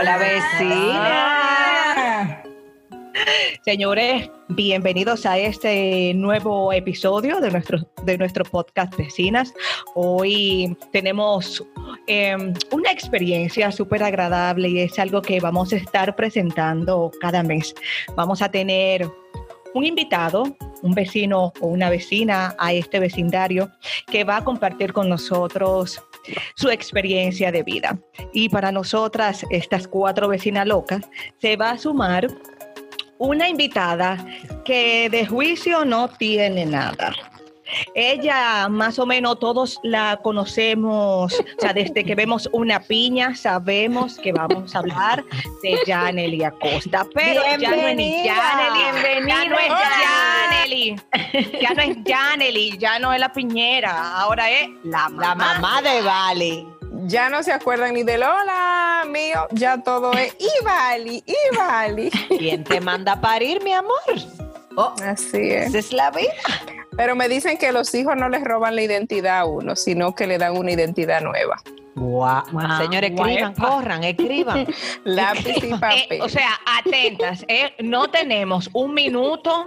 con la vecina. Señores, bienvenidos a este nuevo episodio de nuestro, de nuestro podcast Vecinas. Hoy tenemos eh, una experiencia súper agradable y es algo que vamos a estar presentando cada mes. Vamos a tener un invitado, un vecino o una vecina a este vecindario que va a compartir con nosotros su experiencia de vida. Y para nosotras, estas cuatro vecinas locas, se va a sumar una invitada que de juicio no tiene nada. Ella, más o menos, todos la conocemos, o sea, desde que vemos una piña, sabemos que vamos a hablar de Janely Acosta. Pero ya no es ni Janely, ya no es Janely, ya no es Janely, ya no es la piñera, ahora es la mamá, La mamá de Vale. Ya no se acuerdan ni del hola mío, ya todo es Ivali, Ivali. ¿Quién te manda a parir, mi amor? Oh, Así es. Esa es la vida. Pero me dicen que los hijos no les roban la identidad a uno, sino que le dan una identidad nueva. guau. Señores, escriban, corran, escriban. Lápiz y Eh, papel. o sea, atentas, eh, no tenemos un minuto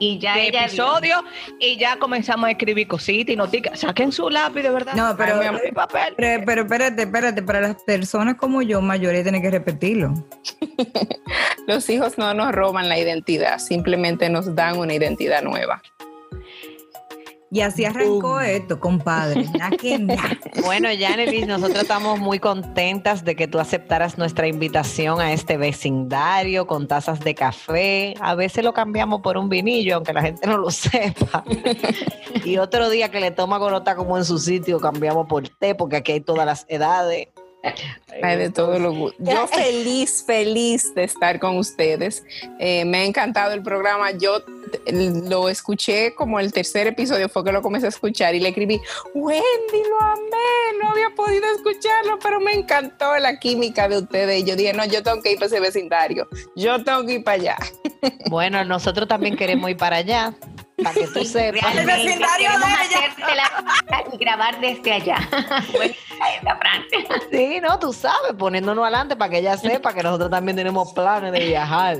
Y ya de ella episodio y ya comenzamos a escribir cositas y noticas. Saquen su lápiz, de verdad. No, pero- Ay, mi papel. Pero, pero espérate, espérate, para las personas como yo, mayores, tienen que repetirlo. Los hijos no nos roban la identidad, simplemente nos dan una identidad nueva. Y así arrancó esto, compadre. Ya que nada. Bueno, Janelis, nosotros estamos muy contentas de que tú aceptaras nuestra invitación a este vecindario con tazas de café. A veces lo cambiamos por un vinillo, aunque la gente no lo sepa. y otro día que le toma está como en su sitio, cambiamos por té, porque aquí hay todas las edades. Hay de todo lo Yo feliz, feliz de estar con ustedes. Eh, me ha encantado el programa. Yo lo escuché como el tercer episodio, fue que lo comencé a escuchar y le escribí, Wendy, lo amé, no había podido escucharlo, pero me encantó la química de ustedes. Y yo dije, no, yo tengo que ir para ese vecindario, yo tengo que ir para allá. Bueno, nosotros también queremos ir para allá, para que tú sepas. El vecindario de ella. y grabar desde allá. Bueno. Sí, no, tú sabes, poniéndonos adelante para que ella sepa que nosotros también tenemos planes de viajar.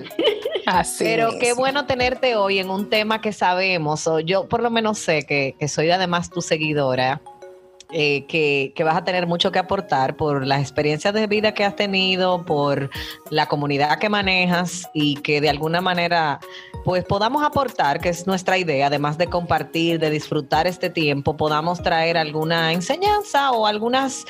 Así Pero es. qué bueno tenerte hoy en un tema que sabemos, o yo por lo menos sé que, que soy además tu seguidora, eh, que, que vas a tener mucho que aportar por las experiencias de vida que has tenido, por la comunidad que manejas y que de alguna manera pues podamos aportar, que es nuestra idea, además de compartir, de disfrutar este tiempo, podamos traer alguna enseñanza o algunas,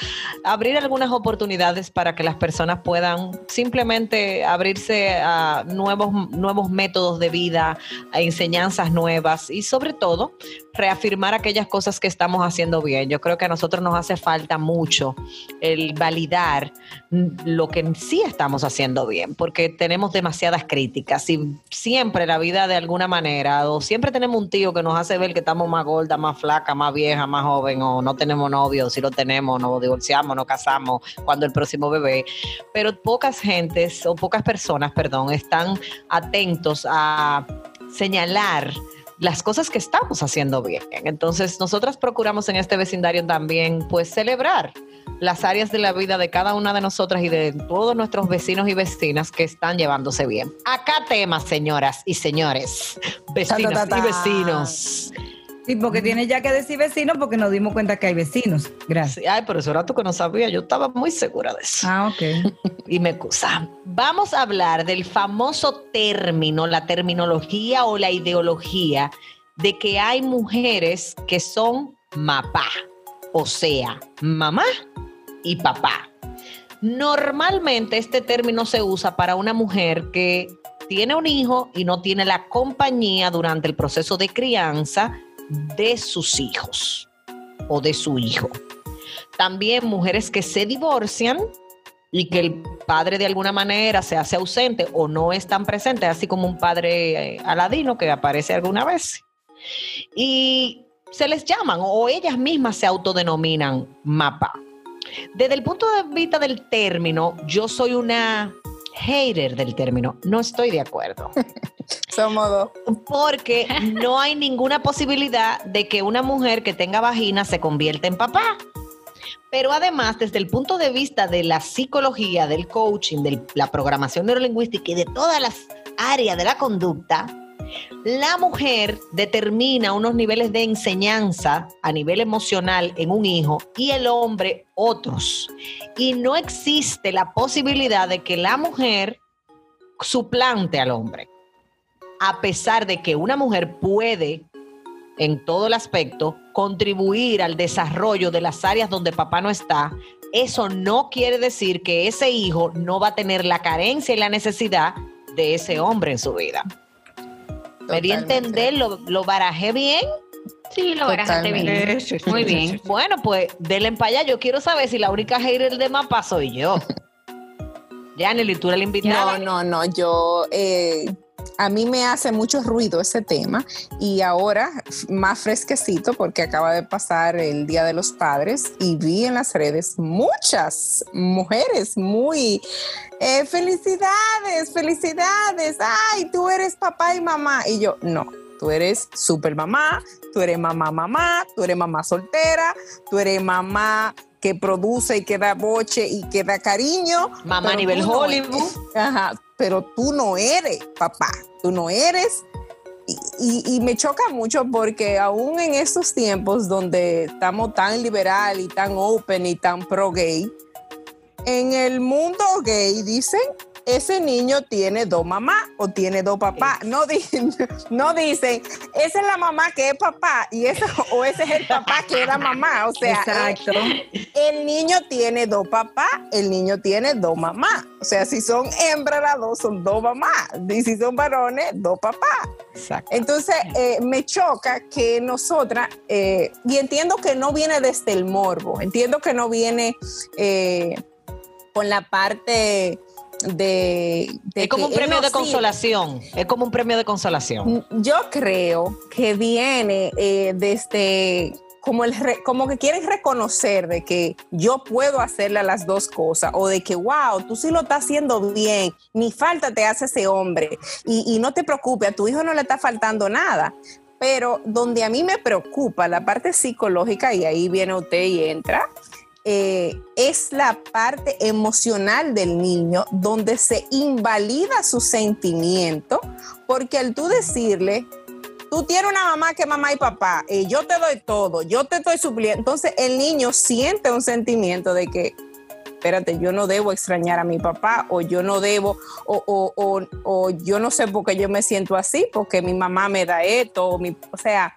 abrir algunas oportunidades para que las personas puedan simplemente abrirse a nuevos, nuevos métodos de vida, a enseñanzas nuevas y sobre todo reafirmar aquellas cosas que estamos haciendo bien. Yo creo que nosotros nos hace falta mucho el validar lo que sí estamos haciendo bien, porque tenemos demasiadas críticas y siempre la vida de alguna manera, o siempre tenemos un tío que nos hace ver que estamos más gorda, más flaca, más vieja, más joven, o no tenemos novio, si lo tenemos, nos divorciamos, nos casamos, cuando el próximo bebé. Pero pocas gentes, o pocas personas, perdón, están atentos a señalar las cosas que estamos haciendo bien. Entonces, nosotras procuramos en este vecindario también, pues, celebrar las áreas de la vida de cada una de nosotras y de todos nuestros vecinos y vecinas que están llevándose bien. Acá temas, señoras y señores, vecinas y vecinos. Sí, porque tiene ya que decir vecinos porque nos dimos cuenta que hay vecinos. Gracias. Sí, Ay, pero eso era tú que no sabía, yo estaba muy segura de eso. Ah, ok. y me excusa. Vamos a hablar del famoso término, la terminología o la ideología de que hay mujeres que son mapá, o sea, mamá y papá. Normalmente este término se usa para una mujer que tiene un hijo y no tiene la compañía durante el proceso de crianza de sus hijos o de su hijo. También mujeres que se divorcian y que el padre de alguna manera se hace ausente o no es tan presente, así como un padre eh, aladino que aparece alguna vez. Y se les llaman o ellas mismas se autodenominan mapa. Desde el punto de vista del término, yo soy una hater del término, no estoy de acuerdo. Somos. Porque no hay ninguna posibilidad de que una mujer que tenga vagina se convierta en papá. Pero además, desde el punto de vista de la psicología, del coaching, de la programación neurolingüística y de todas las áreas de la conducta, la mujer determina unos niveles de enseñanza a nivel emocional en un hijo y el hombre otros. Y no existe la posibilidad de que la mujer suplante al hombre a pesar de que una mujer puede, en todo el aspecto, contribuir al desarrollo de las áreas donde papá no está, eso no quiere decir que ese hijo no va a tener la carencia y la necesidad de ese hombre en su vida. ¿Me di a Totalmente. entender? ¿Lo, lo barajé bien? Sí, lo barajaste bien. Sí, sí, Muy sí, bien. sí, sí. Bueno, pues denle para allá. Yo quiero saber si la única hater de mapa soy yo. Janely, tú eres la invitada. No, no, no, yo, eh, a mí me hace mucho ruido ese tema y ahora más fresquecito porque acaba de pasar el Día de los Padres y vi en las redes muchas mujeres muy, eh, felicidades, felicidades, ay, tú eres papá y mamá y yo, no. Tú eres super mamá, tú eres mamá, mamá, tú eres mamá soltera, tú eres mamá que produce y que da boche y que da cariño, Mamá a nivel no Hollywood. Ajá, pero tú no eres papá, tú no eres. Y, y- y me choca mucho porque aún en estos tiempos donde estamos tan liberal y tan open y tan pro gay, en el mundo gay dicen, ese niño tiene dos mamás o tiene dos papás. No, di- no dicen, esa es la mamá que es papá y ese, o ese es el papá que era mamá. O sea, Exacto. el niño tiene dos papás, el niño tiene dos mamás. O sea, si son hembras las dos, son dos mamás. Y si son varones, dos papás. Exacto. Entonces, eh, me choca que nosotras, eh, y entiendo que no viene desde el morbo, entiendo que no viene eh, con la parte de... de Es como un premio de consolación. Es como un premio de consolación. Yo creo que viene eh, desde como, el re- como que quieren reconocer de que yo puedo hacerle las dos cosas o de que, wow, tú sí lo estás haciendo bien, ni falta te hace ese hombre y, y no te preocupes, a tu hijo no le está faltando nada. Pero donde a mí me preocupa la parte psicológica, y ahí viene usted y entra, eh, es la parte emocional del niño donde se invalida su sentimiento, porque al tú decirle, tú tienes una mamá que mamá y papá, y yo te doy todo, yo te estoy supliendo, entonces el niño siente un sentimiento de que, espérate, yo no debo extrañar a mi papá, o yo no debo, o, o- o- o yo no sé por qué yo me siento así, porque mi mamá me da esto, o, mi- o sea,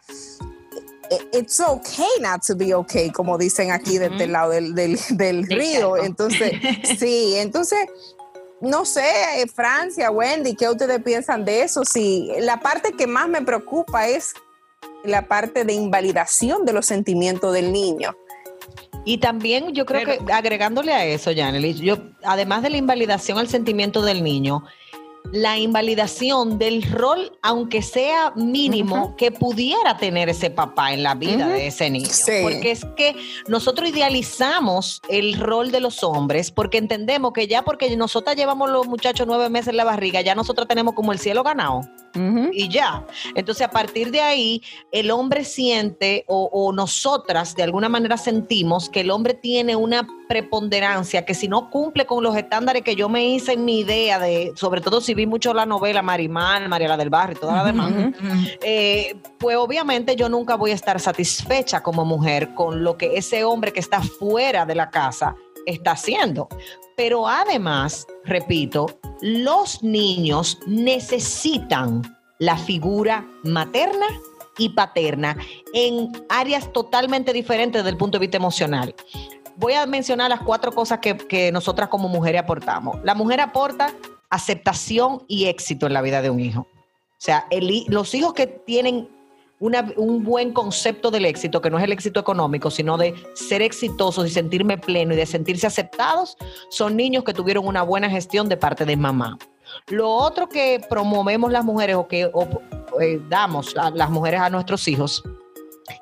it's okay not to be okay, como dicen aquí de este lado del, del- del río. Entonces, sí, entonces, no sé, eh, Francia, Wendy, ¿qué ustedes piensan de eso? Sí, la parte que más me preocupa es la parte de invalidación de los sentimientos del niño. Y también yo creo Pero- que agregándole a eso, Janely, yo, además de la invalidación al sentimiento del niño, la invalidación del rol, aunque sea mínimo, que pudiera tener ese papá en la vida de ese niño. Sí. Porque es que nosotros idealizamos el rol de los hombres porque entendemos que ya porque nosotras llevamos los muchachos nueve meses en la barriga, ya nosotros tenemos como el cielo ganado. Y ya. Entonces, a partir de ahí, el hombre siente o, o nosotras de alguna manera sentimos que el hombre tiene una preponderancia que si no cumple con los estándares que yo me hice en mi idea de, sobre todo si vi mucho la novela Marimar, Mariela del Barrio y toda la demás, eh, pues obviamente yo nunca voy a estar satisfecha como mujer con lo que ese hombre que está fuera de la casa está haciendo. Pero además, repito, los niños necesitan la figura materna y paterna en áreas totalmente diferentes desde el punto de vista emocional. Voy a mencionar las cuatro cosas que, que nosotras como mujeres aportamos. La mujer aporta aceptación y éxito en la vida de un hijo. O sea, el los hijos que tienen una- un buen concepto del éxito, que no es el éxito económico, sino de ser exitosos y sentirme pleno y de sentirse aceptados, son niños que tuvieron una buena gestión de parte de mamá. Lo otro que promovemos las mujeres o que o, eh, damos a las mujeres a nuestros hijos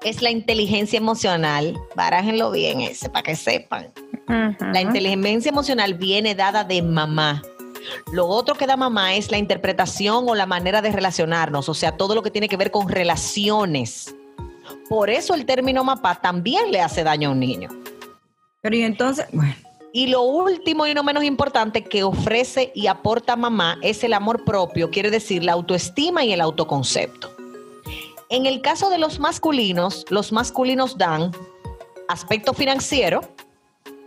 es la inteligencia emocional. Barájenlo bien ese, para que sepan. La inteligencia emocional viene dada de mamá. Lo otro que da mamá es la interpretación o la manera de relacionarnos, o sea, todo lo que tiene que ver con relaciones. Por eso el término mapá también le hace daño a un niño. Pero y entonces, bueno, Y lo último y no menos importante que ofrece y aporta mamá es el amor propio, quiere decir la autoestima y el autoconcepto. En el caso de los masculinos, los masculinos dan aspecto financiero,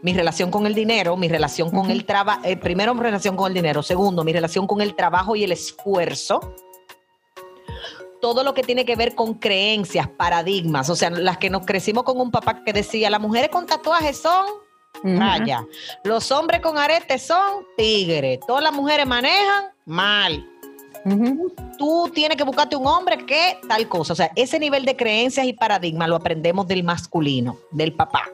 mi relación con el dinero, mi relación con el trabajo, primero mi relación con el dinero, segundo mi relación con el trabajo y el esfuerzo, todo lo que tiene que ver con creencias, paradigmas, o sea, las que nos crecimos con un papá que decía, las mujeres con tatuajes son raya. Los hombres con aretes son tigres. Todas las mujeres manejan mal. Tú tienes que buscarte un hombre que tal cosa. O sea, ese nivel de creencias y paradigma lo aprendemos del masculino, del papá.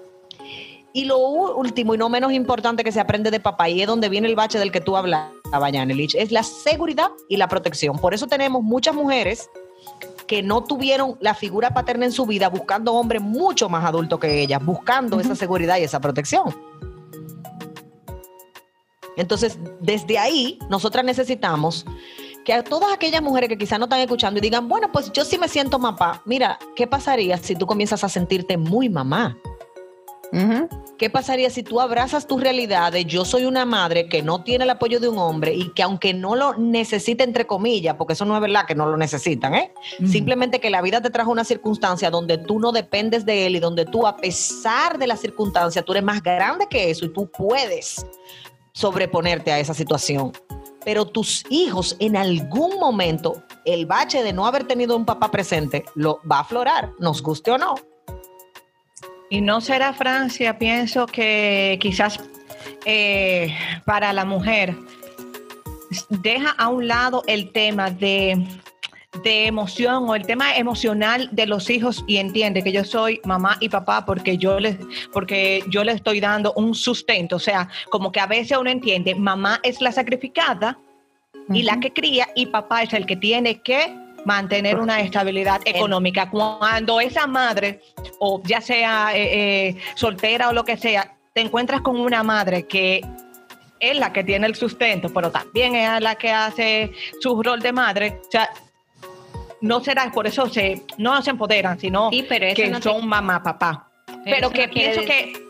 Y lo último y no menos importante que se aprende de papá, y es donde viene el bache del que tú hablabas, Yanelich, es la seguridad y la protección. Por eso tenemos muchas mujeres que no tuvieron la figura paterna en su vida buscando hombres mucho más adultos que ellas, buscando esa seguridad y esa protección. Entonces, desde ahí, nosotras necesitamos que a todas aquellas mujeres que quizás no están escuchando y digan, bueno, pues yo sí me siento mamá. Mira, ¿qué pasaría si tú comienzas a sentirte muy mamá? ¿Qué pasaría si tú abrazas tu realidad de yo soy una madre que no tiene el apoyo de un hombre y que aunque no lo necesite, entre comillas, porque eso no es verdad que no lo necesitan, ¿eh? Simplemente que la vida te trajo una circunstancia donde tú no dependes de él y donde tú, a pesar de la circunstancia, tú eres más grande que eso y tú puedes sobreponerte a esa situación. Pero tus hijos en algún momento, el bache de no haber tenido un papá presente, lo va a aflorar, nos guste o no. Y no será Francia, pienso que quizás eh, para la mujer. Deja a un lado el tema de, de emoción o el tema emocional de los hijos y entiende que yo soy mamá y papá porque yo les porque yo le estoy dando un sustento, o sea, como que a veces uno entiende, mamá es la sacrificada y la que cría y papá es el que tiene que mantener una estabilidad económica. Cuando esa madre, o ya sea eh, eh, soltera o lo que sea, te encuentras con una madre que es la que tiene el sustento, pero también es la que hace su rol de madre, o sea, no será, por eso se, no se empoderan, sino Sí, pero eso que no te- son mamá, papá. Pero que no quiere pienso que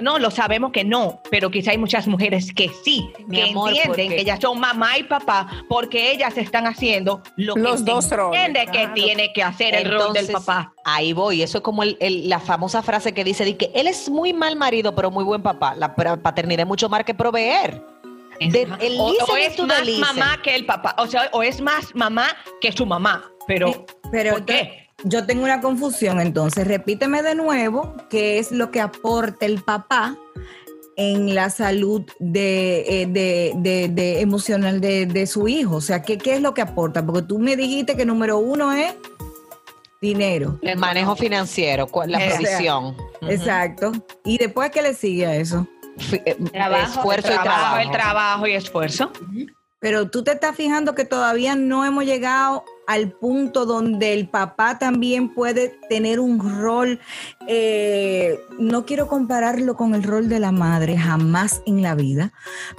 no, lo sabemos que no, pero quizá hay muchas mujeres que sí, Mi que amor, entienden que ellas son mamá y papá porque ellas están haciendo lo Los que dos roles, entiende que claro. tiene que hacer el rol del papá. Ahí voy, eso es como el- el- la famosa frase que dice de que él es muy mal marido, pero muy buen papá. La paternidad es mucho más que proveer. De- el O, o es más mamá que el papá, o sea, o es más mamá que su mamá, pero Pero ¿por qué? Yo tengo una confusión, entonces repíteme de nuevo qué es lo que aporta el papá en la salud de, eh, de- de- de emocional de, de su hijo. O sea, ¿qué, ¿qué es lo que aporta? Porque tú me dijiste que número uno es dinero. El manejo financiero, la O sea, provisión. Exacto. ¿Y después qué le sigue a eso? Eh, Trabajo, esfuerzo el y trabajo, trabajo. el trabajo y esfuerzo. Pero tú te estás fijando que todavía no hemos llegado al punto donde el papá también puede tener un rol, eh, no quiero compararlo con el rol de la madre, jamás en la vida,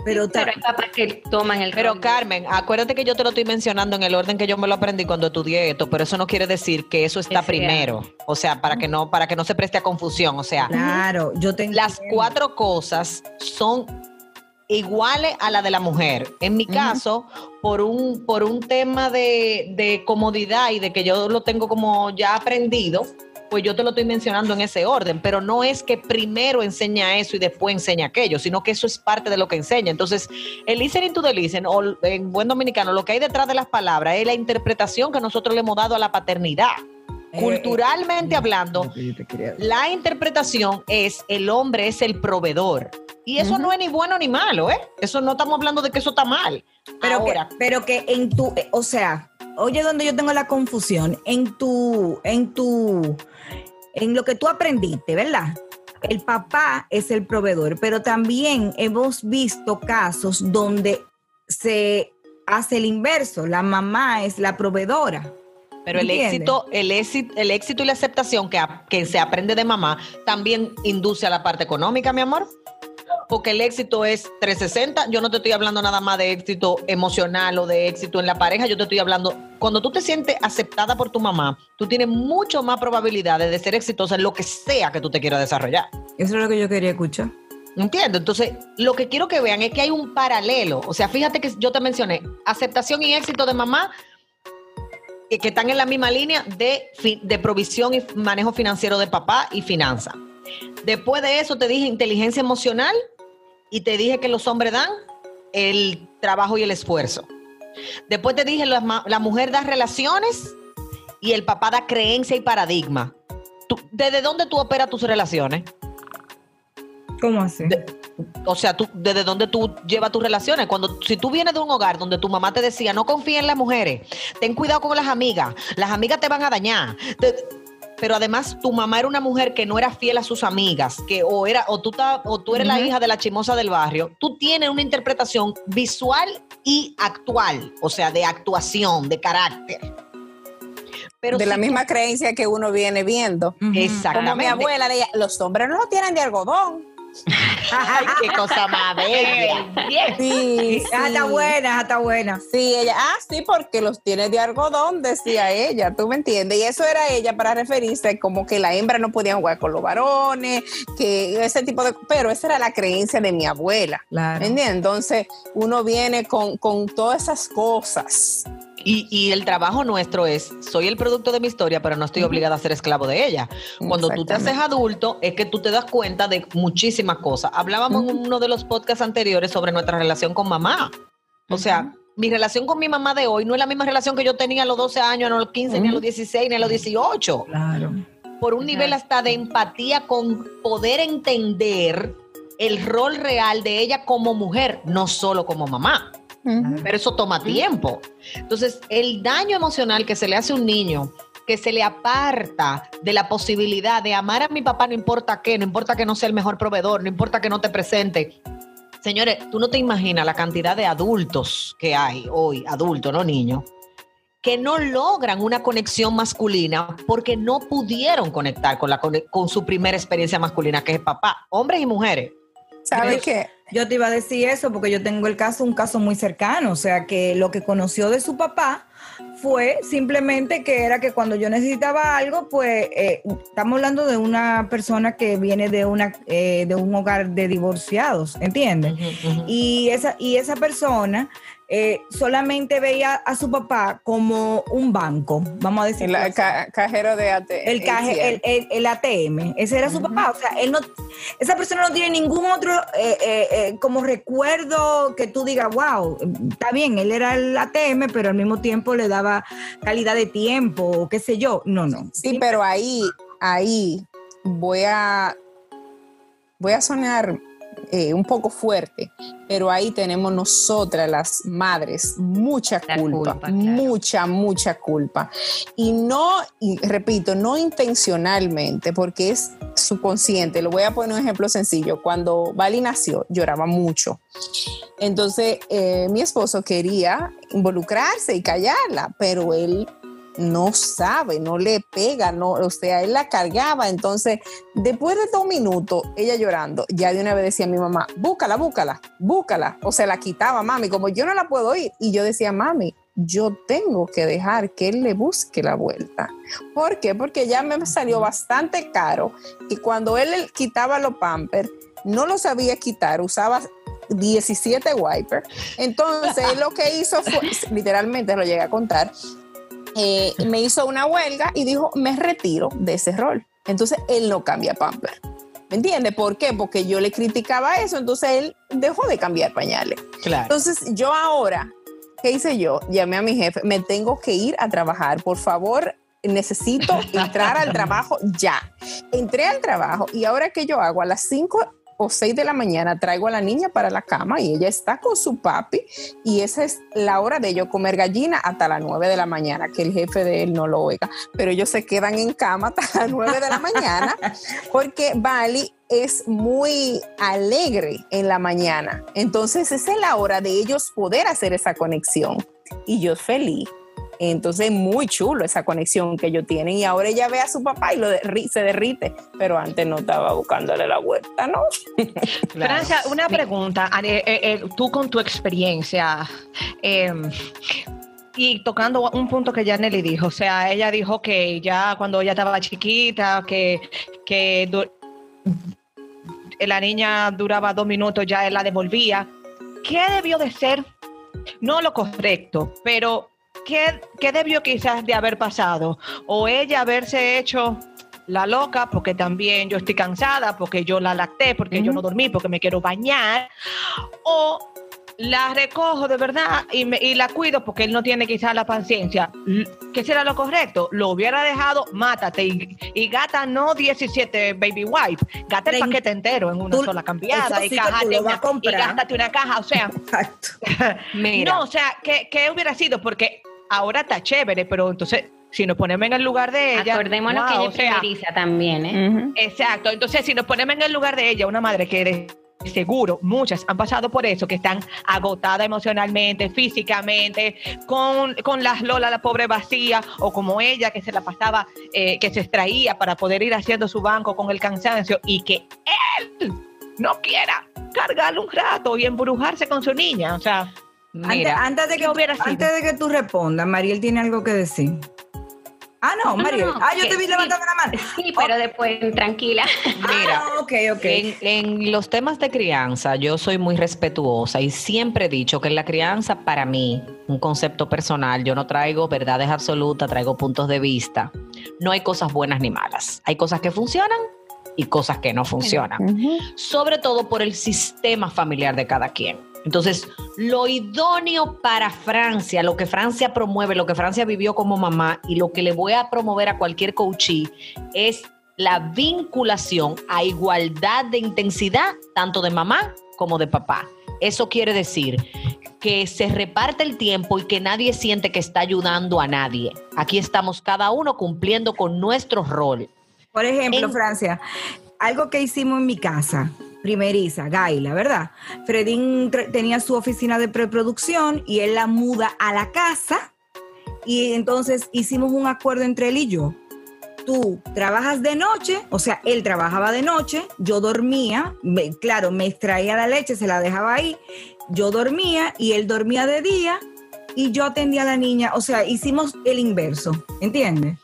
pero, Pero hay papás que toman el Pero rol Carmen, acuérdate que yo te lo estoy mencionando en el orden que yo me lo aprendí cuando estudié esto, pero eso no quiere decir que eso está primero. O sea, para que no, para que no se preste a confusión. O sea, claro, yo tengo las cuatro cosas son iguales a la de la mujer. En mi caso, por un, por un tema de, de comodidad y de que yo lo tengo como ya aprendido, pues yo te lo estoy mencionando en ese orden, pero no es que primero enseña eso y después enseña aquello, sino que eso es parte de lo que enseña. Entonces, el listening to the listen, o en buen dominicano, lo que hay detrás de las palabras es la interpretación que nosotros le hemos dado a la paternidad. Eh, Culturalmente hablando, la interpretación es el hombre es el proveedor. Y eso no es ni bueno ni malo, ¿eh? Eso no estamos hablando de que eso está mal. Pero Ahora, que, pero que en tu, o sea, oye donde yo tengo la confusión, en tu, en tu, en lo que tú aprendiste, ¿verdad? El papá es el proveedor, pero también hemos visto casos donde se hace el inverso, la mamá es la proveedora. pero el ¿entiendes? éxito, el éxito, el éxito y la aceptación que, que se aprende de mamá también induce a la parte económica, mi amor. Porque el éxito es 360. Yo no te estoy hablando nada más de éxito emocional o de éxito en la pareja. Yo te estoy hablando, cuando tú te sientes aceptada por tu mamá, tú tienes mucho más probabilidades de ser exitosa en lo que sea que tú te quieras desarrollar. Eso es lo que yo quería escuchar. Entiendo. Entonces, lo que quiero que vean es que hay un paralelo. O sea, fíjate que yo te mencioné aceptación y éxito de mamá eh, que están en la misma línea de, de provisión y manejo financiero de papá y finanza. Después de eso te dije inteligencia emocional y te dije que los hombres dan el trabajo y el esfuerzo. Después te dije la, la mujer da relaciones y el papá da creencia y paradigma. Tú- ¿Desde dónde tú operas tus relaciones? ¿Cómo así? De- o sea, tú, desde dónde tú llevas tus relaciones. Cuando, si tú vienes de un hogar donde tu mamá te decía, no confía en las mujeres, ten cuidado con las amigas, las amigas te van a dañar. Te- pero además tu mamá era una mujer que no era fiel a sus amigas, que o era, o tú, ta- o tú eres la hija de la chimosa del barrio, tú tienes una interpretación visual y actual, o sea, de actuación, de carácter. Pero de la si misma creencia que uno viene viendo. Exactamente. Como mi abuela, de ella, los hombres no lo tienen de algodón. Ay, qué cosa más bella. Sí, Ah, está sí. buena, está buena. Sí, ella, ah, sí, porque los tiene de algodón, decía ella, tú me entiendes. Y eso era ella para referirse como que la hembra no podía jugar con los varones, que ese tipo de. Pero esa era la creencia de mi abuela. Claro. ¿Me entiendes? Entonces uno viene con, con todas esas cosas. Y, y el trabajo nuestro es, soy el producto de mi historia, pero no estoy obligada a ser esclavo de ella. Cuando tú te haces adulto, es que tú te das cuenta de muchísimas cosas. Hablábamos en uno de los podcasts anteriores sobre nuestra relación con mamá. O sea, mi relación con mi mamá de hoy no es la misma relación que yo tenía a los 12 años, a los 15, ni a los 16, ni a los 18. Claro. Por un nivel hasta de empatía con poder entender el rol real de ella como mujer, no solo como mamá pero eso toma tiempo. Entonces, el daño emocional que se le hace a un niño, que se le aparta de la posibilidad de amar a mi papá, no importa qué, no importa que no sea el mejor proveedor, no importa que no te presente. Señores, tú no te imaginas la cantidad de adultos que hay hoy, adultos, no niños, que no logran una conexión masculina porque no pudieron conectar con, la, con su primera experiencia masculina, que es papá, hombres y mujeres. ¿Sabes qué? Yo te iba a decir eso porque yo tengo el caso, un caso muy cercano, o sea que lo que conoció de su papá fue simplemente que era que cuando yo necesitaba algo, pues eh, estamos hablando de una persona que viene de una eh, de un hogar de divorciados, ¿entiendes? Y esa y esa persona eh, solamente veía a su papá como un banco, vamos a decir. El ca- cajero de AT. el, caje, el, el- el ATM, ese era su papá, o sea, él no, esa persona no tiene ningún otro eh, eh, como recuerdo que tú digas, wow, está bien, él era el ATM, pero al mismo tiempo le daba calidad de tiempo, o qué sé yo, no, no. Sí, pero ahí, ahí voy a voy a sonar eh, un poco fuerte, pero ahí tenemos nosotras las madres mucha culpa, culpa, claro. mucha, mucha culpa. Y no, y repito, no intencionalmente, porque es subconsciente. Lo voy a poner un ejemplo sencillo. Cuando Bali nació, lloraba mucho. Entonces, eh, mi esposo quería involucrarse y callarla, pero él no sabe, no le pega, no, o sea, él la cargaba. Entonces, después de dos minutos, ella llorando, ya de una vez decía a mi mamá, búscala, búscala, búscala. O se la quitaba, mami, como yo no la puedo ir. Y yo decía, mami, yo tengo que dejar que él le busque la vuelta. ¿Por qué? Porque ya me salió bastante caro que cuando él quitaba los pampers, no lo sabía quitar, usaba 17 wipers. Entonces, lo que hizo fue, literalmente lo llegué a contar, eh, me hizo una huelga y dijo, me retiro de ese rol. Entonces, él no cambia pamper. ¿Me entiende? ¿Por qué? Porque yo le criticaba eso, entonces él dejó de cambiar pañales. Claro. Entonces, yo ahora, ¿qué hice yo? Llamé a mi jefe, me tengo que ir a trabajar, por favor, necesito entrar al trabajo ya. Entré al trabajo y ahora que yo hago a las 5 o 6 de la mañana traigo a la niña para la cama y ella está con su papi y esa es la hora de yo comer gallina hasta las 9 de la mañana, que el jefe de él no lo oiga, pero ellos se quedan en cama hasta las 9 de la mañana porque Bali es muy alegre en la mañana. Entonces esa es la hora de ellos poder hacer esa conexión y yo feliz. Entonces es muy chulo esa conexión que ellos tienen y ahora ella ve a su papá y lo derri- se derrite, pero antes no estaba buscándole la vuelta, ¿no? Claro. Francia, una pregunta. Eh, eh, tú con tu experiencia eh, y tocando un punto que ya Nelly dijo, o sea, ella dijo que ya cuando ella estaba chiquita, que, que la niña duraba dos minutos, ya él la devolvía. ¿Qué debió de ser? No lo correcto, pero ¿qué, qué debió quizás de haber pasado? O ella haberse hecho la loca porque también yo estoy cansada, porque yo la lacté, porque yo no dormí, porque me quiero bañar, o la recojo de verdad y, me- y la cuido porque él no tiene quizás la paciencia. L- ¿Qué será lo correcto? Lo hubiera dejado, mátate y, y gata no 17 baby wipe, gata el paquete entero en una Tú- sola cambiada y, sí lo vas una, y gástate una caja, o sea, Exacto. Mira, no, o sea, ¿qué, qué hubiera sido? Porque ahora está chévere, pero entonces, si nos ponemos en el lugar de ella. Acordémonos wow, que ella o es sea, también, ¿eh? Exacto, entonces si nos ponemos en el lugar de ella, una madre que seguro muchas han pasado por eso, que están agotadas emocionalmente, físicamente, con, con las Lola, la pobre vacía, o como ella que se la pasaba, eh, que se extraía para poder ir haciendo su banco con el cansancio y que él no quiera cargarle un rato y embrujarse con su niña, o sea, Antes, mira, antes de ¿qué que, hubiera sido? antes de que tú respondas, Mariel tiene algo que decir. Ah, no, No, no, Mariel. no, ah, yo te vi sí. levantando la mano. Sí, pero después, tranquila. mira. Ah, ok, ok. En, en los temas de crianza, yo soy muy respetuosa y siempre he dicho que en la crianza, para mí, un concepto personal, yo no traigo verdades absolutas, traigo puntos de vista. No hay cosas buenas ni malas. Hay cosas que funcionan y cosas que no funcionan. Sobre todo por el sistema familiar de cada quien. Entonces, lo idóneo para Francia, lo que Francia promueve, lo que Francia vivió como mamá y lo que le voy a promover a cualquier coachee es la vinculación a igualdad de intensidad, tanto de mamá como de papá. Eso quiere decir que se reparte el tiempo y que nadie siente que está ayudando a nadie. Aquí estamos cada uno cumpliendo con nuestro rol. Por ejemplo, En- Francia, algo que hicimos en mi casa, primeriza, Gaila, ¿verdad? Fredín tenía su oficina de preproducción y él la muda a la casa y entonces hicimos un acuerdo entre él y yo. Tú trabajas de noche, o sea, él trabajaba de noche, yo dormía, claro, me extraía la leche, se la dejaba ahí, yo dormía y él dormía de día y yo atendía a la niña, o sea, hicimos el inverso, ¿entiendes?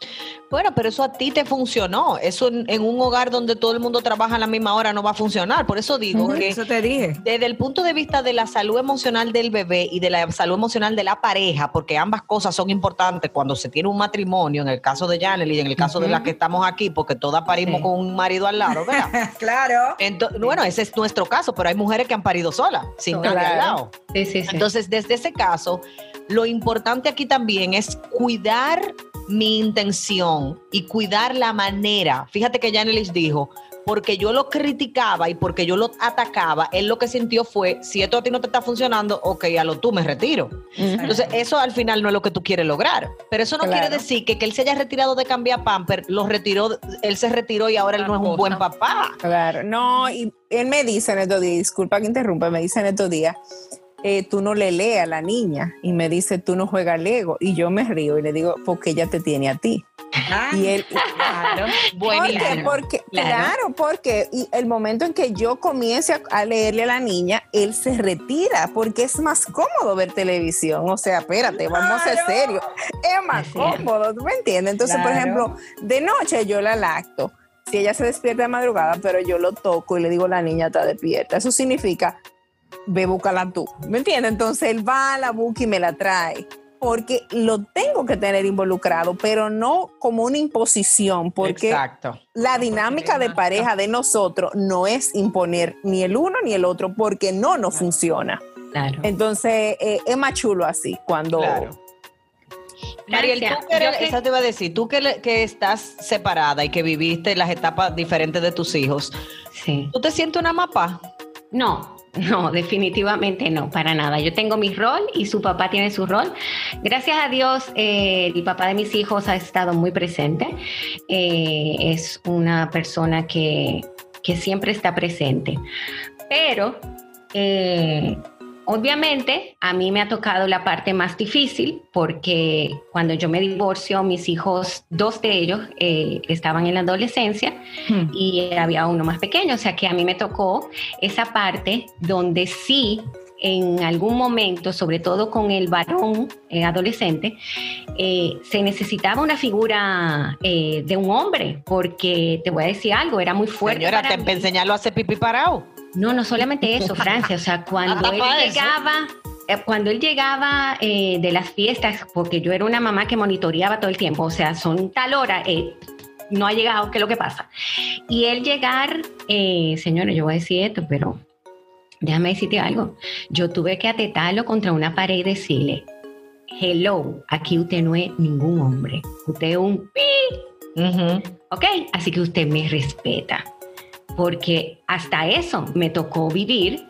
Bueno, pero eso a ti te funcionó. Eso en, en un hogar donde todo el mundo trabaja a la misma hora no va a funcionar. Por eso digo que eso te dije. desde el punto de vista de la salud emocional del bebé y de la salud emocional de la pareja, porque ambas cosas son importantes cuando se tiene un matrimonio, en el caso de Janely y en el caso de la que estamos aquí, porque todas parimos Sí. con un marido al lado, ¿verdad? Claro. Entonces, bueno, ese es nuestro caso, pero hay mujeres que han parido solas, sin nadie al Claro. lado. Sí, sí, sí. Entonces, desde ese caso, lo importante aquí también es cuidar mi intención y cuidar la manera. Fíjate que Janelis dijo, porque yo lo criticaba y porque yo lo atacaba, él lo que sintió fue, si esto a ti no te está funcionando, ok, a lo tú me retiro. Entonces, eso al final no es lo que tú quieres lograr. Pero eso no quiere decir que, que él se haya retirado de cambiar pamper, lo retiró, él se retiró y ahora él no es un buen papá. Claro, no, y él me dice en estos días, disculpa que interrumpa, me dice en estos días, eh, tú no le lees a la niña y me dice, tú no juegas Lego. Y yo me río y le digo, porque ella te tiene a ti. y él, claro, porque, porque, claro. porque y el momento en que yo comience a, leerle a la niña, él se retira porque es más cómodo ver televisión. O sea, espérate, vamos a ser serios. Es más cómodo, ¿tú me entiendes? Entonces, por ejemplo, de noche yo la lacto. Si ella se despierta de madrugada, pero yo lo toco y le digo, la niña está despierta. Eso significa, ve, búscala tú. ¿Me entiendes? Entonces él va a la busca y me la trae porque lo tengo que tener involucrado, pero no como una imposición, porque la dinámica de pareja de nosotros no es imponer ni el uno ni el otro, porque no nos funciona. Entonces, eh, es más chulo así, cuando... Mariel, tú que, te iba a decir, tú que, que, estás separada y que viviste las etapas diferentes de tus hijos, ¿tú te sientes una mapa? No, no, definitivamente no, para nada. Yo tengo mi rol y su papá tiene su rol. Gracias a Dios, eh, el papá de mis hijos ha estado muy presente. Eh, es una persona que, que, siempre está presente. Pero eh, Obviamente, a mí me ha tocado la parte más difícil porque cuando yo me divorcio, mis hijos, dos de ellos eh, estaban en la adolescencia hmm. y había uno más pequeño, o sea que a mí me tocó esa parte donde sí en algún momento, sobre todo con el varón eh, adolescente, eh, se necesitaba una figura de un hombre, porque te voy a decir algo, era muy fuerte. Señora, te mí. enseñarlo a hacer pipí parado. No, no solamente eso, Francia, o sea, cuando él llegaba, eh, cuando él llegaba eh, de las fiestas, porque yo era una mamá que monitoreaba todo el tiempo, o sea, son tal hora, eh, no ha llegado, ¿qué es lo que pasa? Y él llegar, señores, yo voy a decir esto, pero déjame decirte algo, yo tuve que atetarlo contra una pared y decirle, hello, aquí usted no es ningún hombre, usted es un pi, ¿ok? Así que usted me respeta porque hasta eso me tocó vivir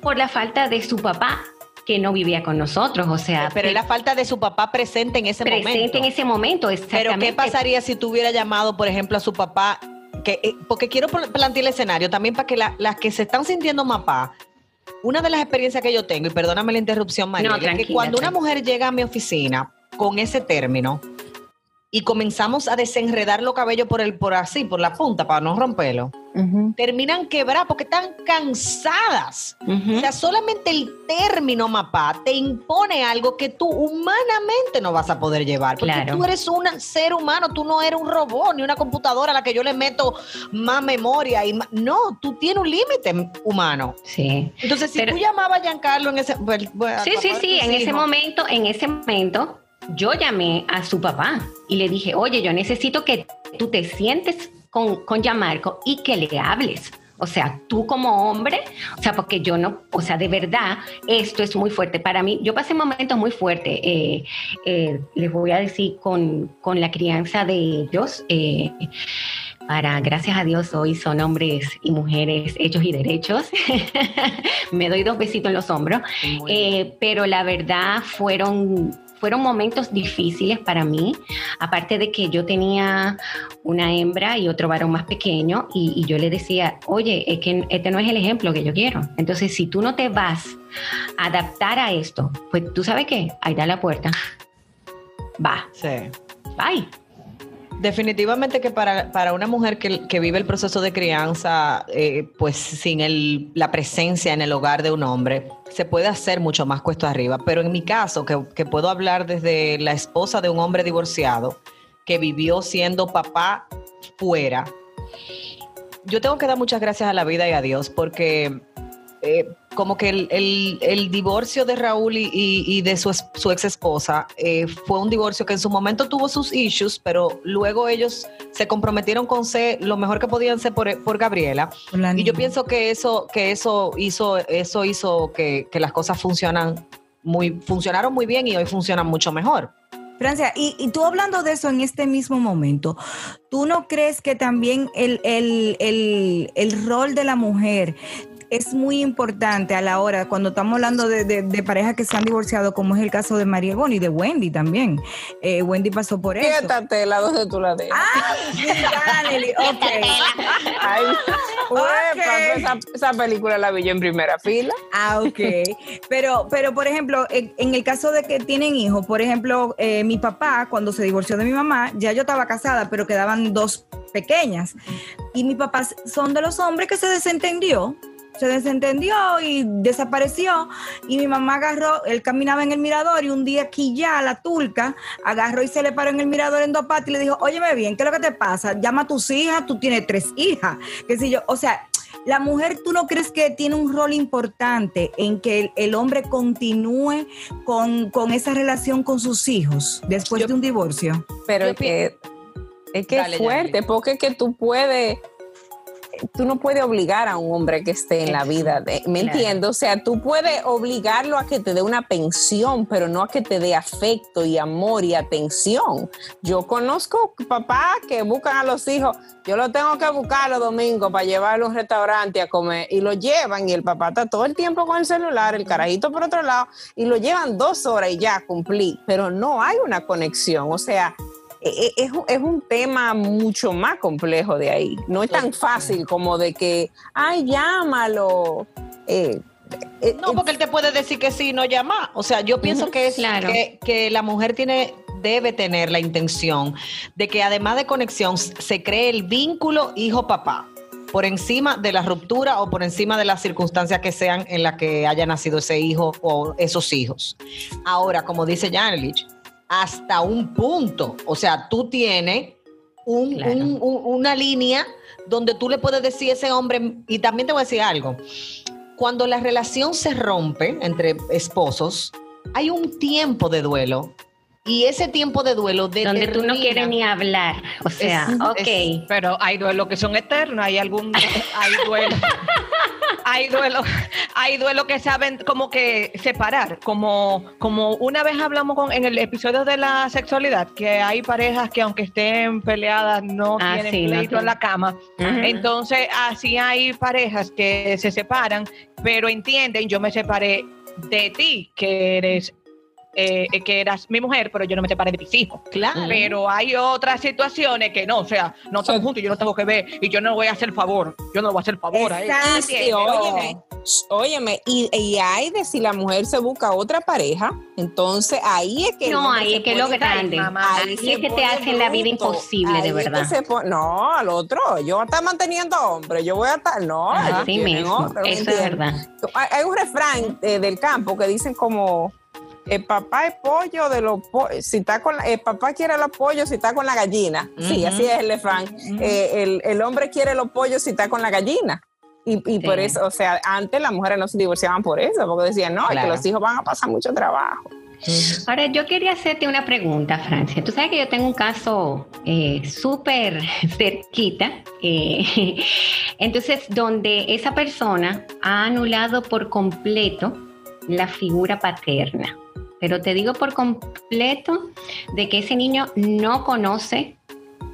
por la falta de su papá que no vivía con nosotros, o sea... Pero la falta de su papá presente en ese momento. Presente en ese momento, exactamente. Pero ¿qué pasaría si tú hubieras llamado, por ejemplo, a su papá? Que, eh, porque quiero plantear el escenario también para que las que se están sintiendo papá, una de las experiencias que yo tengo, y perdóname la interrupción, María, es que cuando una mujer llega a mi oficina con ese término, y comenzamos a desenredar los cabellos por el por así, por la punta, para no romperlo, terminan quebradas porque están cansadas. O sea, solamente el término mapá te impone algo que tú humanamente no vas a poder llevar. Porque tú eres un ser humano, tú no eres un robot ni una computadora a la que yo le meto más memoria. y No, tú tienes un límite humano. Sí. Entonces, si tú llamabas a Giancarlo en ese... Pues, sí, sí, sí, en ese momento, en ese momento yo llamé a su papá y le dije, oye, yo necesito que tú te sientes con, con Yamarco y que le hables. O sea, tú como hombre, o sea, porque yo no, o sea, de verdad, esto es muy fuerte para mí. Yo pasé momentos muy fuertes, eh, eh, les voy a decir, con, con la crianza de ellos. Eh, para, gracias a Dios, hoy son hombres y mujeres hechos y derechos. Me doy dos besitos en los hombros. pero la verdad fueron fueron momentos difíciles para mí, aparte de que yo tenía una hembra y otro varón más pequeño y, yo le decía, oye, es que este no es el ejemplo que yo quiero. Entonces, si tú no te vas a adaptar a esto, pues tú sabes qué, ahí da la puerta. Va. Sí. Bye. Definitivamente que para, una mujer que, vive el proceso de crianza, eh, pues sin el, la presencia en el hogar de un hombre, se puede hacer mucho más cuesta arriba. Pero en mi caso, que, que puedo hablar desde la esposa de un hombre divorciado, que vivió siendo papá fuera, yo tengo que dar muchas gracias a la vida y a Dios, porque eh, como que el, divorcio de Raúl y, de su, ex esposa eh, fue un divorcio que en su momento tuvo sus issues, pero luego ellos se comprometieron con ser lo mejor que podían ser por, Gabriela. y yo pienso que eso, que eso hizo, eso hizo que, las cosas funcionan muy, funcionaron muy bien y hoy funcionan mucho mejor. Francia, y, tú hablando de eso en este mismo momento, ¿tú no crees que también el, el, el rol de la mujer es muy importante a la hora, cuando estamos hablando de, parejas que se han divorciado, como es el caso de María Bonnie y de Wendy también. Eh, Wendy pasó por eso. Quédate la dos de tu ladera. Ah, ok. Ay, okay. Esa, esa, película la vi yo en primera fila. Ah, ok. Pero, pero por ejemplo, en, el caso de que tienen hijos, por ejemplo, eh, mi papá, cuando se divorció de mi mamá, ya yo estaba casada, pero quedaban dos pequeñas. Y mi papá son de los hombres que se desentendió se desentendió y desapareció. Y mi mamá agarró, él caminaba en el mirador y un día aquí ya la turca agarró y se le paró en el mirador en dos patas y le dijo, óyeme bien, ¿qué es lo que te pasa? Llama a tus hijas, tú tienes tres hijas. Que si yo, o sea, la mujer, ¿tú no crees que tiene un rol importante en que el, hombre continúe con, esa relación con sus hijos después de un divorcio? Pero es que, es que es fuerte, porque es que tú puedes tú no puedes obligar a un hombre que esté en la vida, ¿me entiendo? O sea, tú puedes obligarlo a que te dé una pensión, pero no a que te dé afecto y amor y atención. Yo conozco papás que buscan a los hijos, yo lo tengo que buscar los domingos para llevarlo a un restaurante a comer y lo llevan y el papá está todo el tiempo con el celular, el carajito por otro lado, y lo llevan dos horas y ya cumplí, pero no hay una conexión, o sea, e, e, es, un tema mucho más complejo de ahí. No es tan fácil como de que, ay, llámalo. Eh, eh, no, porque él te puede decir que sí, no llama. O sea, yo pienso que es que, la mujer tiene debe tener la intención de que además de conexión se cree el vínculo hijo-papá por encima de la ruptura o por encima de las circunstancias que sean en las que haya nacido ese hijo o esos hijos. Ahora, como dice Janelich, hasta un punto. O sea, tú tienes una línea donde tú le puedes decir a ese hombre, y también te voy a decir algo, cuando la relación se rompe entre esposos, hay un tiempo de duelo y ese tiempo de duelo de donde tú no quieres ni hablar, o sea, ok. pero hay duelos que son eternos, hay algún hay duelo. hay duelo, hay duelo que saben como que separar, como como una vez hablamos con, en el episodio de la sexualidad que hay parejas que aunque estén peleadas no ah, tienen pleito en la cama. Entonces, así hay parejas que se separan, pero entienden, yo me separé de ti, que eres eh, que eras mi mujer, pero yo no me separé de mis hijos. Claro. Pero hay otras situaciones que no, o sea, no estamos juntos, yo no tengo que ver y yo no voy a hacer favor, yo no voy a hacer favor a él. Y, óyeme, óyeme, y, hay de si la mujer se busca otra pareja, entonces ahí es que... No, ahí es que lo grande. Ahí, es que te hacen la vida imposible, de verdad. no, al otro, yo voy a estar manteniendo hombre, yo voy a estar... No, así mismo, eso es verdad. Hay, un refrán eh, del campo que dicen como el papá es pollo de los si está con el papá quiere los pollos si está con la gallina. Sí, así es el eh, el, hombre quiere los pollos si está con la gallina. Y, por eso, o sea, antes las mujeres no se divorciaban por eso, porque decían, no, es que los hijos van a pasar mucho trabajo. Ahora, yo quería hacerte una pregunta, Francia. Tú sabes que yo tengo un caso eh, súper cerquita, eh, entonces, donde esa persona ha anulado por completo la figura paterna pero te digo por completo de que ese niño no conoce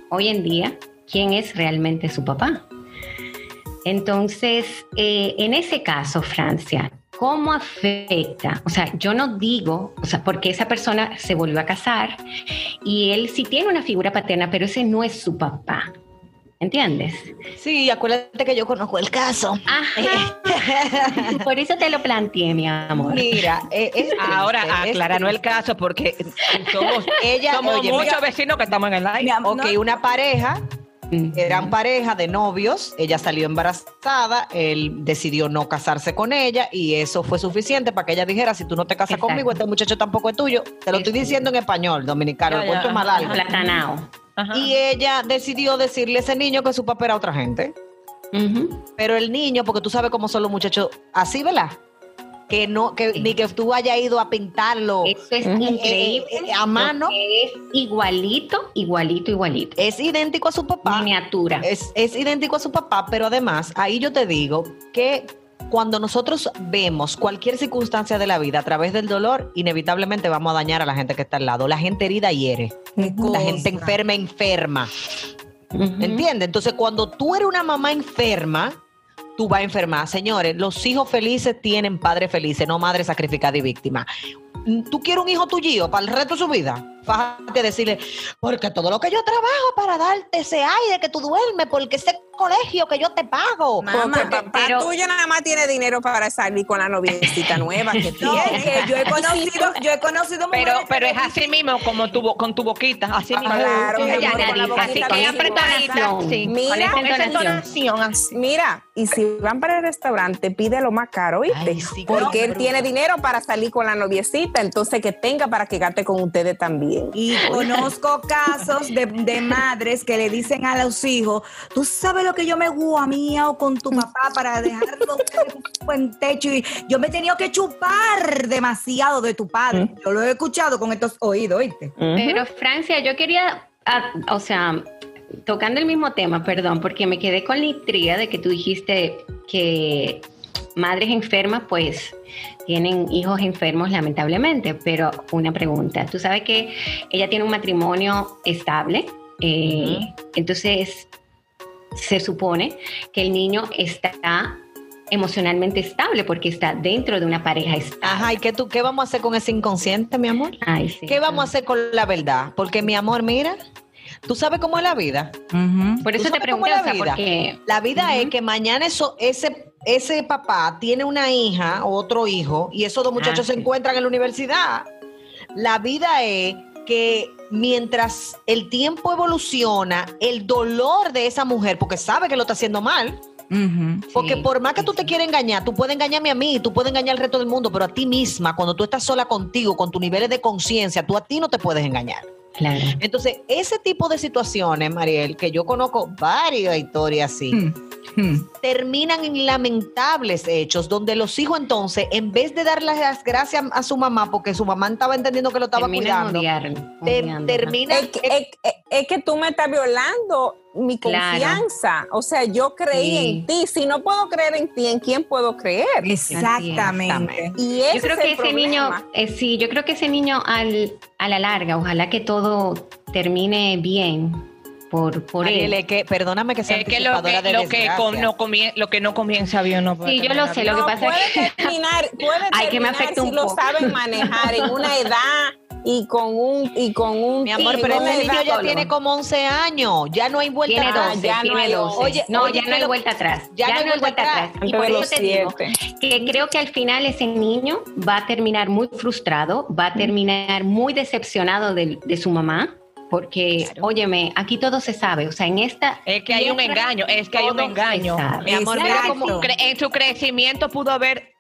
hoy en día quién es realmente su papá. Entonces, eh, en ese caso, Francia, ¿cómo afecta? O sea, yo no digo, o sea, porque esa persona se volvió a casar y él sí tiene una figura paterna, pero ese no es su papá. ¿Entiendes? Sí, acuérdate que yo conozco el caso. Por eso te lo planteé, mi amor. Mira, eh, ahora aclarando el caso porque somos, ella, somos muchos vecinos que estamos en el aire. Ok, una pareja eran pareja de novios, ella salió embarazada, él decidió no casarse con ella y eso fue suficiente para que ella dijera, si tú no te casas conmigo, este muchacho tampoco es tuyo. Te lo estoy diciendo en español, dominicano, ya, mal Y ella decidió decirle a ese niño que su papá era otra gente. Pero el niño, porque tú sabes cómo son los muchachos así, ¿verdad? Que no, que ni que tú hayas ido a pintarlo. Eso es increíble. Eh, eh, a mano. Es igualito, igualito, igualito. Es idéntico a su papá. Miniatura. Es, es idéntico a su papá, pero además, ahí yo te digo que cuando nosotros vemos cualquier circunstancia de la vida a través del dolor, inevitablemente vamos a dañar a la gente que está al lado. La gente herida hiere. La gente enferma enferma. ¿Entiendes? Entonces, cuando tú eres una mamá enferma, tú vas a enfermar. Señores, los hijos felices tienen padres felices, no madre sacrificada y víctima. ¿Tú quieres un hijo tuyo para el resto de su vida? Fájate a decirle, porque todo lo que yo trabajo para darte ese aire que tú duermes, porque ese colegio que yo te pago. Mamá, porque papá tuyo nada más tiene dinero para salir con la noviecita nueva que tiene. yo he conocido, yo he conocido Pero, pero es así mismo como tu, con tu boquita, así mismo. Claro, así con Mira, Mira, y si van para el restaurante, pide lo más caro, ¿viste? porque él tiene dinero para salir con la noviecita, entonces que tenga para que gaste con ustedes también. Y conozco casos de, de madres que le dicen a los hijos, tú sabes lo que yo me guamío con tu papá para dejarlo en buen techo y yo me he tenido que chupar demasiado de tu padre. Yo lo he escuchado con estos oídos, ¿oíste? Pero Francia, yo quería, ah, o sea, tocando el mismo tema, perdón, porque me quedé con la intriga de que tú dijiste que madres enfermas, pues tienen hijos enfermos lamentablemente, pero una pregunta, tú sabes que ella tiene un matrimonio estable, eh, entonces se supone que el niño está emocionalmente estable porque está dentro de una pareja estable. Ajá, ¿y qué, tú, qué vamos a hacer con ese inconsciente, mi amor? Ay, sí, ¿Qué vamos a hacer con la verdad? Porque, mi amor, mira, ¿tú sabes cómo es la vida? Por eso te pregunto, la o sea, vida? porque... La vida es que mañana eso, ese, ese papá tiene una hija o otro hijo y esos dos muchachos Ah, se encuentran en la universidad. La vida es que mientras el tiempo evoluciona, el dolor de esa mujer, porque sabe que lo está haciendo mal, porque Sí, por más que sí, tú te sí. quieras engañar, tú puedes engañarme a mí, tú puedes engañar al resto del mundo, pero a ti misma, cuando tú estás sola contigo, con tus niveles de conciencia, tú a ti no te puedes engañar. Claro. Entonces, ese tipo de situaciones, Mariel, que yo conozco varias historias así, terminan en lamentables hechos, donde los hijos entonces, en vez de darle las gracias a su mamá, porque su mamá estaba entendiendo que lo estaba Terminan cuidando, odiar- te- termina... Es, que- es- es- es que tú me estás violando mi Claro. confianza. O sea, yo creí Sí. en ti. Si no puedo creer en ti, ¿en quién puedo creer? Exactamente. Y ese Yo creo es que el ese problema. niño, eh, sí, yo creo que ese niño al, a la larga, ojalá que todo termine bien por, por él. es que, perdóname que sea Es que lo que, de lo que, con- no comie- lo que no comienza bien no puede Sí, yo terminar lo sé, lo que No, pasa es puede que- terminar, puede Ay, que me terminar afecta si un lo poco. saben manejar en una edad y con un y con un Mi amor, pero ese niño ya tiene como 11 años, ya no hay vuelta Tiene atrás. 12, ya no tiene hay 12. Oye, no, oye, ya no hay vuelta atrás. ya no hay vuelta atrás. Y por eso te digo que creo que al final ese niño va a terminar muy frustrado, va a terminar muy decepcionado de, de su mamá, porque, óyeme, aquí todo se sabe. O sea, en esta. Es que hay un engaño, es que hay un engaño. Mi amor, mira cre- en su crecimiento pudo haber,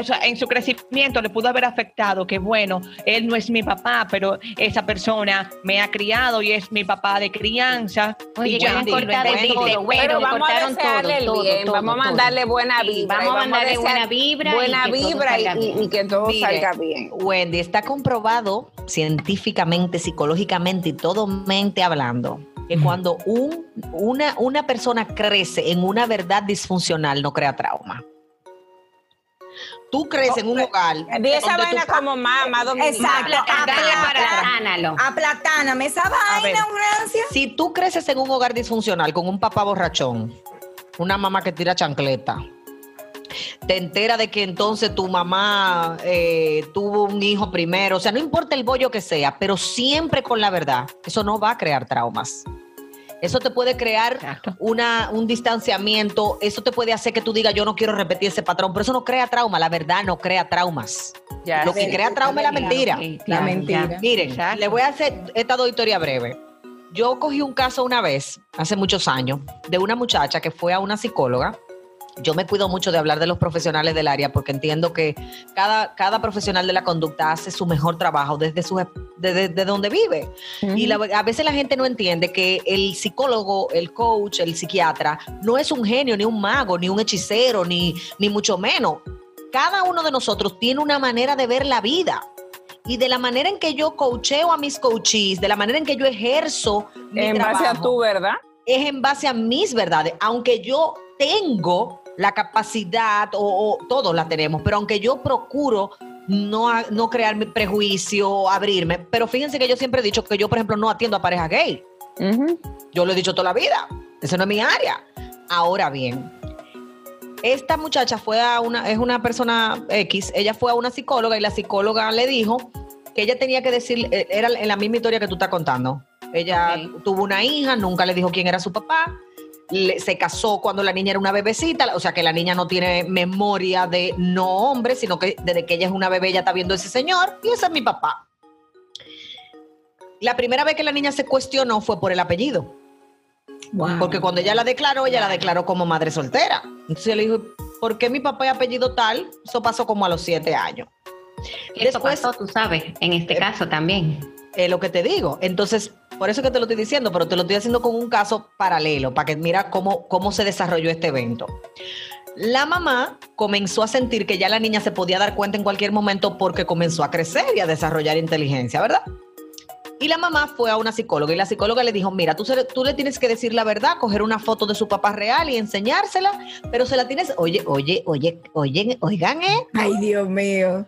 o sea, en su crecimiento le pudo haber afectado que, bueno, él no es mi papá, pero esa persona me ha criado y es mi papá de crianza. Oye, y ya han cortado Wendy, güero, Pero vamos a desearle el todo, bien, todo, vamos a todo. mandarle buena vibra. vamos a mandarle buena vibra y buena que todo vibra y, salga y- bien. y que todo Mire, salga bien. Wendy, está comprobado científicamente, psicológicamente y todo mente hablando que cuando un, una, una persona crece en una verdad disfuncional no crea trauma. Tú creces en un hogar. Di esa vaina como dominicana. Exacto. Aplatánalo. Aplatáname esa vaina, Francia. Si tú creces en un hogar disfuncional con un papá borrachón, una mamá que tira chancleta, te entera de que entonces tu mamá eh, tuvo un hijo primero, o sea, no importa el bollo que sea, pero siempre con la verdad, eso no va a crear traumas. Eso te puede crear una, un distanciamiento, eso te puede hacer que tú digas, yo no quiero repetir ese patrón, pero eso no crea trauma, la verdad no crea traumas. Ya Lo que crea trauma es la mentira. La claro, mentira. ya. Miren, Exacto. les voy a hacer esta dos historias breves. Yo cogí un caso una vez, hace muchos años, de una muchacha que fue a una psicóloga. Yo me cuido mucho de hablar de los profesionales del área porque entiendo que cada, cada profesional de la conducta hace su mejor trabajo desde, su, desde, desde donde vive. Y la- a veces la gente no entiende que el psicólogo, el coach, el psiquiatra, no es un genio, ni un mago, ni un hechicero, ni, ni mucho menos. Cada uno de nosotros tiene una manera de ver la vida. Y de la manera en que yo coacheo a mis coaches, de la manera en que yo ejerzo mi en base a tu verdad. es en base a mis verdades. Aunque yo tengo la capacidad o, todos la tenemos, pero aunque yo procuro no, no crear mi prejuicio, abrirme, pero fíjense que yo siempre he dicho que yo, por ejemplo, no atiendo a pareja gay. Yo lo he dicho toda la vida, eso no es mi área. Ahora bien, esta muchacha fue a una, es una persona X, ella fue a una psicóloga y la psicóloga le dijo que ella tenía que decir, eh, era en la misma historia que tú estás contando. Ella tuvo una hija, nunca le dijo quién era su papá, se casó cuando la niña era una bebecita, o sea que la niña no tiene memoria de no hombre, sino que desde que ella es una bebé ya está viendo a ese señor y ese es mi papá. La primera vez que la niña se cuestionó fue por el apellido. Porque cuando ella la declaró, ella la declaró como madre soltera. Entonces le dijo, ¿por qué mi papá es apellido tal? Eso pasó como a los siete años. Eso pasó, tú sabes, en este eh, caso también. Es lo que te digo. Entonces, por eso que te lo estoy diciendo, pero te lo estoy haciendo con un caso paralelo, para que mira cómo, cómo se desarrolló este evento. La mamá comenzó a sentir que ya la niña se podía dar cuenta en cualquier momento porque comenzó a crecer y a desarrollar inteligencia, ¿verdad? Y la mamá fue a una psicóloga y la psicóloga le dijo, mira, tú, tú le tienes que decir la verdad, coger una foto de su papá real y enseñársela, pero se la tienes, oye, oye, oye, oye, oigan, ¿eh? Ay, Dios mío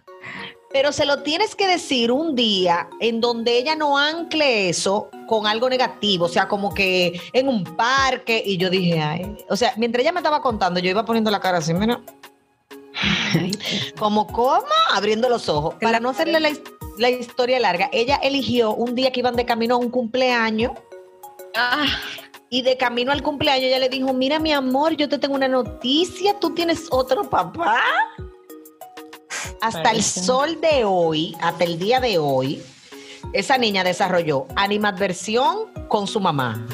pero se lo tienes que decir un día en donde ella no ancle eso con algo negativo, o sea, como que en un parque, y yo dije, ay, o sea, mientras ella me estaba contando, yo iba poniendo la cara así, mira, como, ¿cómo? Abriendo los ojos. Para no hacerle la, historia larga, ella eligió un día que iban de camino a un cumpleaños. Ah. Y de camino al cumpleaños ella le dijo, mira mi amor, yo te tengo una noticia, tú tienes otro papá hasta el sol de hoy, hasta el día de hoy, esa niña desarrolló animadversión con su mamá,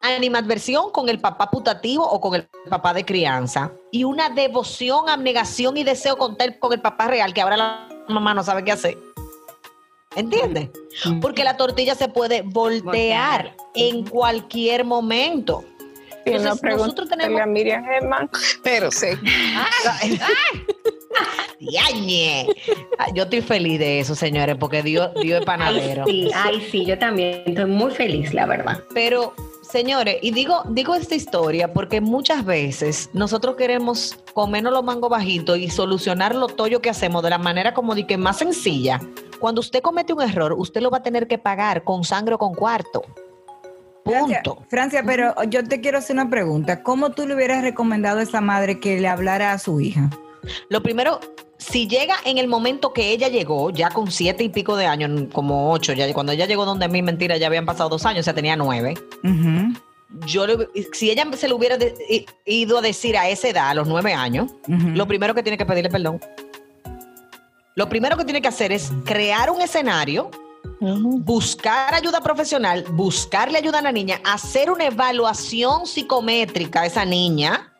animadversión con el papá putativo o con el papá de crianza y una devoción, abnegación y deseo con el, con el papá real que ahora la mamá no sabe qué hacer. ¿Entiendes? Porque la tortilla se puede voltear en cualquier momento. Entonces, nosotros tenemos a Miriam Herman, pero sí. Ah, yo estoy feliz de eso, señores, porque Dios, Dios es panadero. Ay sí, ay, sí, yo también estoy muy feliz, la verdad. Pero, señores, y digo, digo esta historia porque muchas veces nosotros queremos comernos los mangos bajitos y solucionar lo toyo que hacemos de la manera como de que más sencilla. Cuando usted comete un error, usted lo va a tener que pagar con sangre o con cuarto. Punto. Francia, pero yo te quiero hacer una pregunta. ¿Cómo tú le hubieras recomendado a esa madre que le hablara a su hija? Lo primero, si llega en el momento que ella llegó, ya con siete y pico de años, como ocho, ya cuando ella llegó donde a mí, mentira, ya habían pasado dos años, o sea, tenía nueve. Yo, si ella se le hubiera ido a decir a esa edad, a los nueve años, lo primero que tiene que pedirle perdón. Lo primero que tiene que hacer es crear un escenario buscar ayuda profesional, buscarle ayuda a la niña, hacer una evaluación psicométrica a esa niña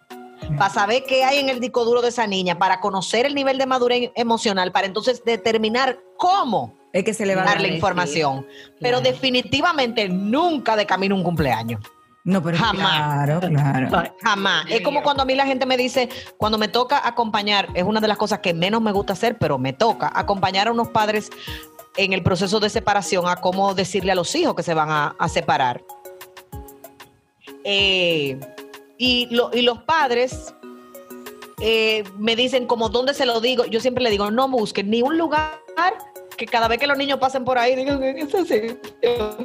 para saber qué hay en el disco duro de esa niña, para conocer el nivel de madurez emocional, para entonces determinar cómo es que se le va darle información. Pero definitivamente nunca de camino un cumpleaños. No, pero jamás. Claro, claro. Jamás. Es como cuando a mí la gente me dice, cuando me toca acompañar, es una de las cosas que menos me gusta hacer, pero me toca acompañar a unos padres en el proceso de separación a cómo decirle a los hijos que se van a, separar. Eh, y, los padres eh, me dicen como dónde se lo digo. Yo siempre le digo, no busquen ni un lugar que cada vez que los niños pasen por ahí digan, eso sí,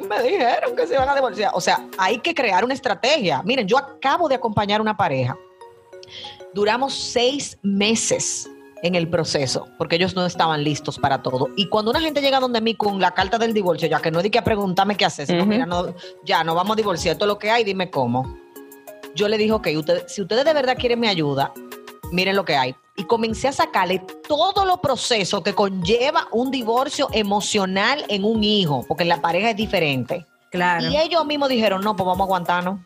me dijeron que se van a divorciar. O sea, hay que crear una estrategia. Miren, yo acabo de acompañar una pareja. Duramos seis meses en el proceso, porque ellos no estaban listos para todo. Y cuando una gente llega donde mí con la carta del divorcio, ya que no di que preguntarme qué haces, mira, no, ya no vamos a divorciar, todo lo que hay, dime cómo. Yo le dije, ok, usted, si ustedes de verdad quieren mi ayuda, miren lo que hay. Y comencé a sacarle todo los procesos que conlleva un divorcio emocional en un hijo, porque la pareja es diferente. Claro. Y ellos mismos dijeron, no, pues vamos a aguantarnos.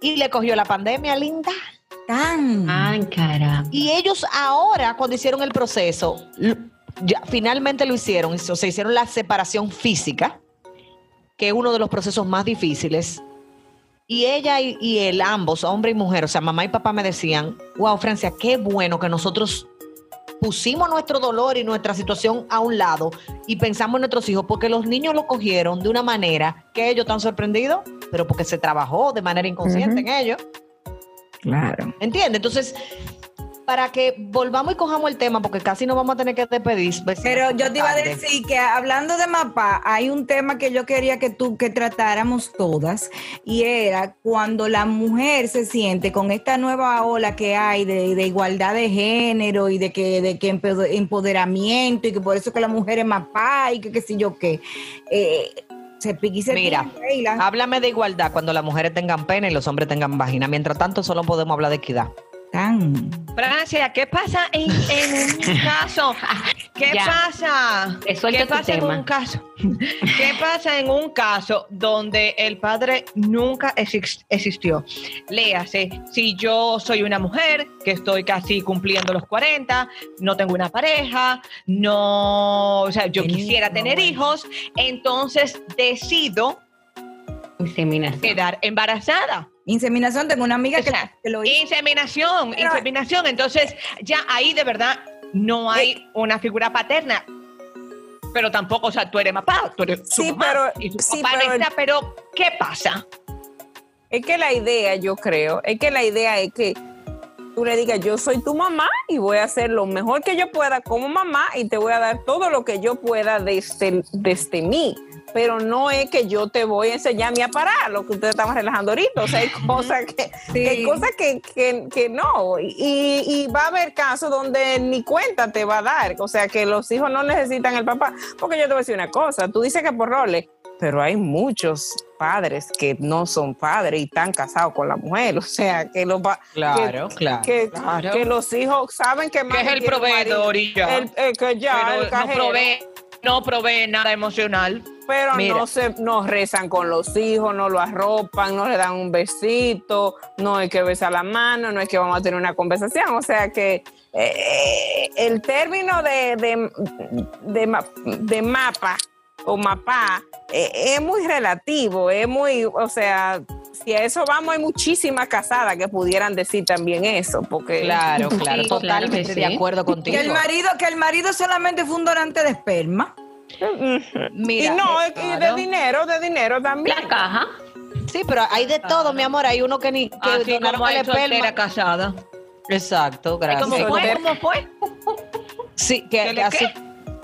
Y le cogió la pandemia, linda. Ay, caramba. Y ellos ahora, cuando hicieron el proceso, ya, finalmente lo hicieron, o sea, hicieron la separación física, que es uno de los procesos más difíciles. Y ella y, él, ambos, hombre y mujer, o sea, mamá y papá me decían, wow, Francia, qué bueno que nosotros pusimos nuestro dolor y nuestra situación a un lado y pensamos en nuestros hijos, porque los niños lo cogieron de una manera que ellos están sorprendidos, pero porque se trabajó de manera inconsciente en ellos. Claro. ¿Entiendes? Entonces, para que volvamos y cojamos el tema, porque casi no vamos a tener que despedir. Pero yo te iba a decir que hablando de mapa, hay un tema que yo quería que tú que tratáramos todas y era cuando la mujer se siente con esta nueva ola que hay de, igualdad de género y de que de que empoderamiento y que por eso que la mujer es mapa y que qué sé yo qué. Eh, se pique Mira, háblame de igualdad cuando las mujeres tengan pena y los hombres tengan vagina. Mientras tanto, solo podemos hablar de equidad. Francia, ¿qué pasa en, un caso? ¿Qué pasa? ¿Qué pasa en un caso? ¿Qué pasa en un caso donde el padre nunca existió? Léase, si yo soy una mujer que estoy casi cumpliendo los 40, no tengo una pareja, no, o sea, yo quisiera tener hijos, entonces decido quedar embarazada. Inseminación, tengo una amiga que, lo hizo. Inseminación, inseminación. Entonces, ya ahí de verdad no hay una figura paterna. Pero tampoco, o sea, tú eres papá, tú eres su mamá, pero, y su papá pero, está, pero ¿qué pasa? Es que la idea, yo creo, es que la idea es que tú le digas, yo soy tu mamá y voy a hacer lo mejor que yo pueda como mamá y te voy a dar todo lo que yo pueda desde, desde mí pero no es que yo te voy a enseñar a parar, lo que ustedes estaban relajando ahorita. O sea, hay cosas que, hay cosas que, que, no. Y, y, va a haber casos donde ni cuenta te va a dar. O sea, que los hijos no necesitan el papá. Porque yo te voy a decir una cosa, tú dices que por roles, pero hay muchos padres que no son padres y están casados con la mujer. O sea, que los, claro, claro, que, que, los hijos saben que, que es el proveedor y ya. que ya el no, provee, no provee nada emocional pero no se no rezan con los hijos, no lo arropan, no le dan un besito, no hay que besar la mano, no es que vamos a tener una conversación. O sea que eh, el término de, de, mapa o mapa eh, es muy relativo, es muy, o sea, si a eso vamos, hay muchísimas casadas que pudieran decir también eso, porque claro, claro, totalmente de acuerdo contigo. Que el marido, que el marido solamente fue un donante de esperma. Mira, y no, y de dinero, de dinero también. La caja. Sí, pero hay de todo, mi amor. Hay uno que ni que Así como hay soltera casada. Exacto, gracias. ¿Cómo fue? ¿Cómo fue? Sí, que, así,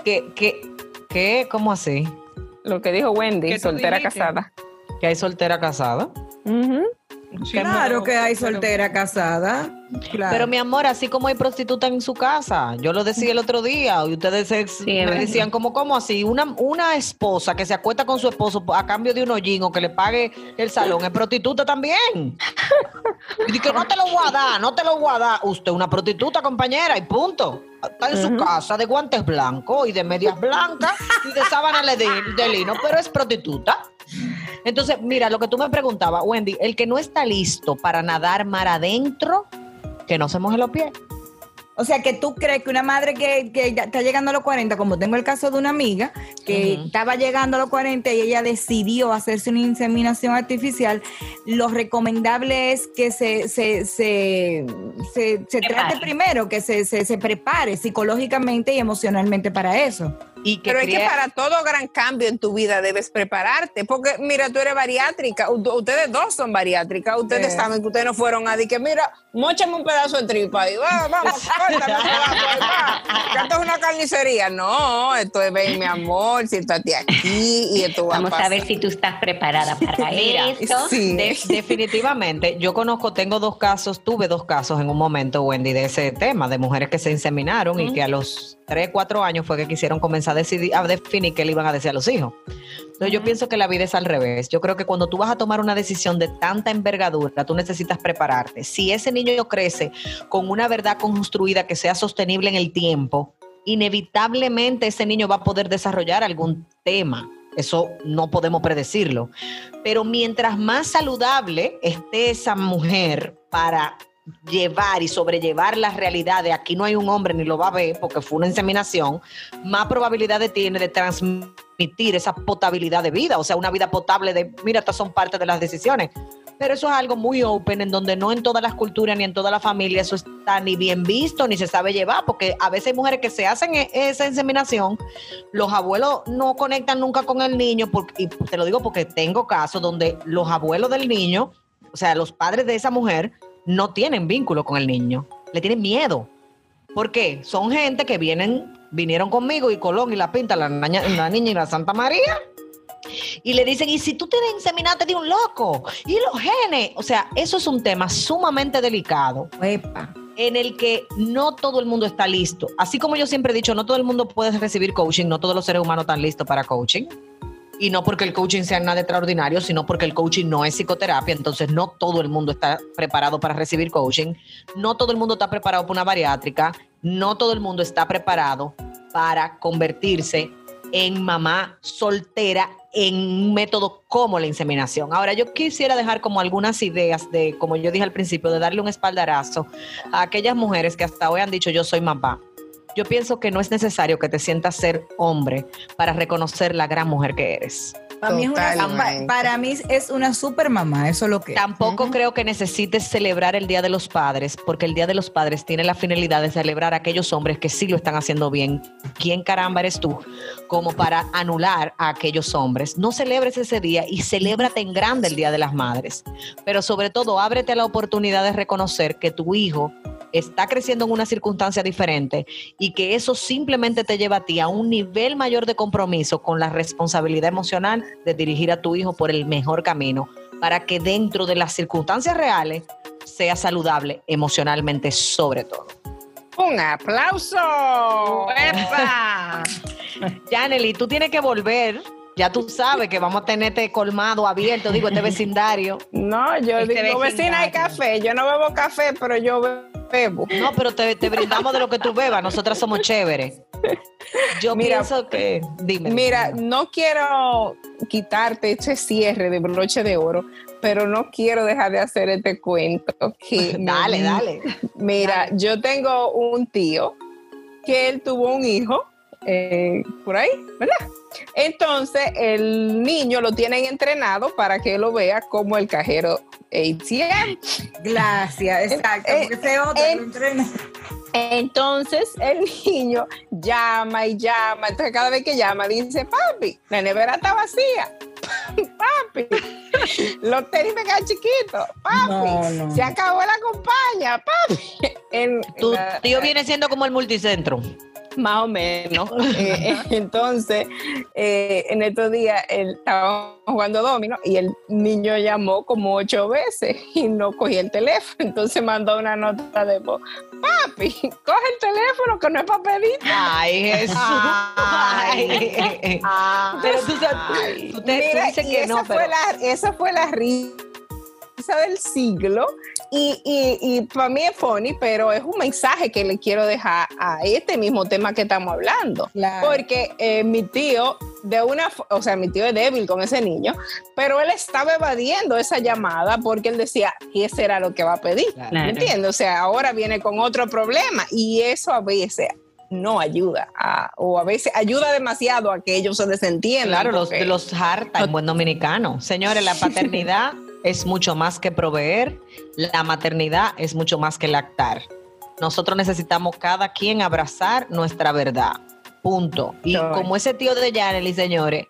que, que, que, ¿cómo así? Lo que dijo Wendy, soltera casada. Que hay soltera casada. Claro que hay soltera casada. Pero mi amor, así como hay prostituta en su casa, yo lo decía el otro día, y ustedes me decían como, ¿cómo así? Una, una esposa que se acuesta con su esposo a cambio de un hollín o que le pague el salón, es prostituta también. y que no te lo voy a dar, no te lo voy a dar. Usted una prostituta, compañera, y punto. Está en su casa de guantes blancos y de medias blancas y de sábana de, de lino, pero es prostituta. Entonces, mira, lo que tú me preguntabas, Wendy, el que no está listo para nadar mar adentro, que no se moje los pies. O sea, que tú crees que una madre que, está llegando a los 40, como tengo el caso de una amiga, que estaba llegando a los 40 y ella decidió hacerse una inseminación artificial, lo recomendable es que se, se, se, se, trate primero, que se, se prepare psicológicamente y emocionalmente para eso. Pero es que para todo gran cambio en tu vida debes prepararte, porque mira, tú eres bariátrica, ustedes dos son bariátricas, ustedes saben que ustedes no fueron a decir que mira, mochame un pedazo de tripa y va, vamos, córtame un pedazo, va, que esto es una carnicería. No, esto es, ven, mi amor, siéntate aquí y esto va Vamos a, ver si tú estás preparada para esto. Sí. definitivamente, yo conozco, tengo dos casos, tuve dos casos en un momento, Wendy, de ese tema, de mujeres que se inseminaron y que a los 3, 4 años fue que quisieron comenzar a, decidir, a definir qué le iban a decir a los hijos. Entonces yo pienso que la vida es al revés. Yo creo que cuando tú vas a tomar una decisión de tanta envergadura, tú necesitas prepararte. Si ese niño crece con una verdad construida que sea sostenible en el tiempo, inevitablemente ese niño va a poder desarrollar algún tema. Eso no podemos predecirlo. Pero mientras más saludable esté esa mujer para llevar y sobrellevar la realidad de aquí no hay un hombre ni lo va a ver porque fue una inseminación, más probabilidades tiene de transmitir esa potabilidad de vida, o sea, una vida potable de, mira, estas son parte de las decisiones. Pero eso es algo muy open, en donde no en todas las culturas ni en toda la familia eso está ni bien visto ni se sabe llevar, porque a veces hay mujeres que se hacen e-, esa inseminación, los abuelos no conectan nunca con el niño, porque, y te lo digo porque tengo casos donde los abuelos del niño, o sea, los padres de esa mujer, no tienen vínculo con el niño, le tienen miedo. ¿Por qué? Son gente que vienen, vinieron conmigo y Colón y la Pinta, la, la niña y la Santa María, y le dicen, ¿y si tú tienes inseminate de un loco? ¿Y los genes? O sea, eso es un tema sumamente delicado. En el que no todo el mundo está listo. Así como yo siempre he dicho, no todo el mundo puede recibir coaching, no todos los seres humanos están listos para coaching. Y no porque el coaching sea nada extraordinario, sino porque el coaching no es psicoterapia. Entonces, no todo el mundo está preparado para recibir coaching. No todo el mundo está preparado para una bariátrica. No todo el mundo está preparado para convertirse en mamá soltera en un método como la inseminación. Ahora, yo quisiera dejar como algunas ideas de, como yo dije al principio, de darle un espaldarazo a aquellas mujeres que hasta hoy han dicho yo soy mamá. Yo pienso que no es necesario que te sientas ser hombre para reconocer la gran mujer que eres. Para mí, es una, para mí es una super mamá, eso es lo que. Tampoco creo que necesites celebrar el Día de los Padres, porque el Día de los Padres tiene la finalidad de celebrar a aquellos hombres que sí lo están haciendo bien. ¿Quién caramba eres tú? Como para anular a aquellos hombres. No celebres ese día y celébrate en grande el Día de las Madres. Pero sobre todo, ábrete a la oportunidad de reconocer que tu hijo está creciendo en una circunstancia diferente y que eso simplemente te lleva a ti a un nivel mayor de compromiso con la responsabilidad emocional de dirigir a tu hijo por el mejor camino para que dentro de las circunstancias reales sea saludable emocionalmente sobre todo. Un aplauso. ¡Epa! Janely, tú tienes que volver ya tú sabes que vamos a tenerte colmado abierto, digo, este vecindario. No, yo este digo, vecina hay café. Yo no bebo café, pero yo bebo. No, pero te, brindamos de lo que tú bebas. Nosotras somos chéveres. Yo pienso que. Dime. Mira, no quiero quitarte este cierre de broche de oro, pero no quiero dejar de hacer este cuento. dale, dale. Mira, yo tengo un tío que él tuvo un hijo eh, por ahí, ¿verdad? Entonces el niño lo tienen entrenado para que lo vea como el cajero ATM. Gracias, exacto. Entonces el niño llama y llama. Entonces cada vez que llama dice, papi, la nevera está vacía. papi, los tenis me quedan chiquitos. Papi, se acabó la compañía. Papi. tu tío viene siendo como el multicentro. Más o menos. Eh, entonces, eh, en estos días él estaba jugando domino y el niño llamó como ocho veces y no cogía el teléfono. Entonces mandó una nota de voz. Papi, coge el teléfono que no es para pedir. Ay, Jesús. Ay. Pero tú, tú, te, Mira, dices que no. Fue la, esa fue la risa del siglo y, y, para mí es funny, pero es un mensaje que le quiero dejar a este mismo tema que estamos hablando. Porque eh, mi tío, de una, o sea, mi tío es débil con ese niño, pero él estaba evadiendo esa llamada porque él decía, que ese era lo que va a pedir. ¿Me entiendes? O sea, ahora viene con otro problema y eso a veces no ayuda o a veces ayuda demasiado a que ellos se desentiendan. Claro, los, los harta en buen dominicano. Señores, la paternidad es mucho más que proveer, la maternidad es mucho más que lactar. Nosotros necesitamos cada quien abrazar nuestra verdad. Punto. Y como ese tío de Yanely, señores,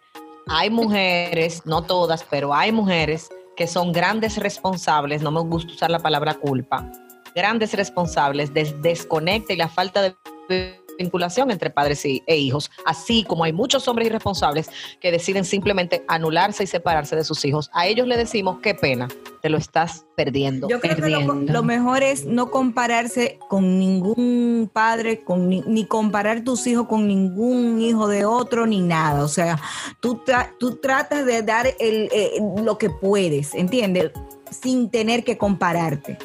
hay mujeres, no todas, pero hay mujeres que son grandes responsables, no me gusta usar la palabra culpa, grandes responsables del desconecte y la falta de vinculación entre padres e hijos, así como hay muchos hombres irresponsables que deciden simplemente anularse y separarse de sus hijos. A ellos le decimos, qué pena, te lo estás perdiendo. Yo creo que lo, mejor es no compararse con ningún padre, con, ni, comparar tus hijos con ningún hijo de otro, ni nada. O sea, tú, tú tratas de dar el, eh, lo que puedes, ¿entiendes? Sin tener que compararte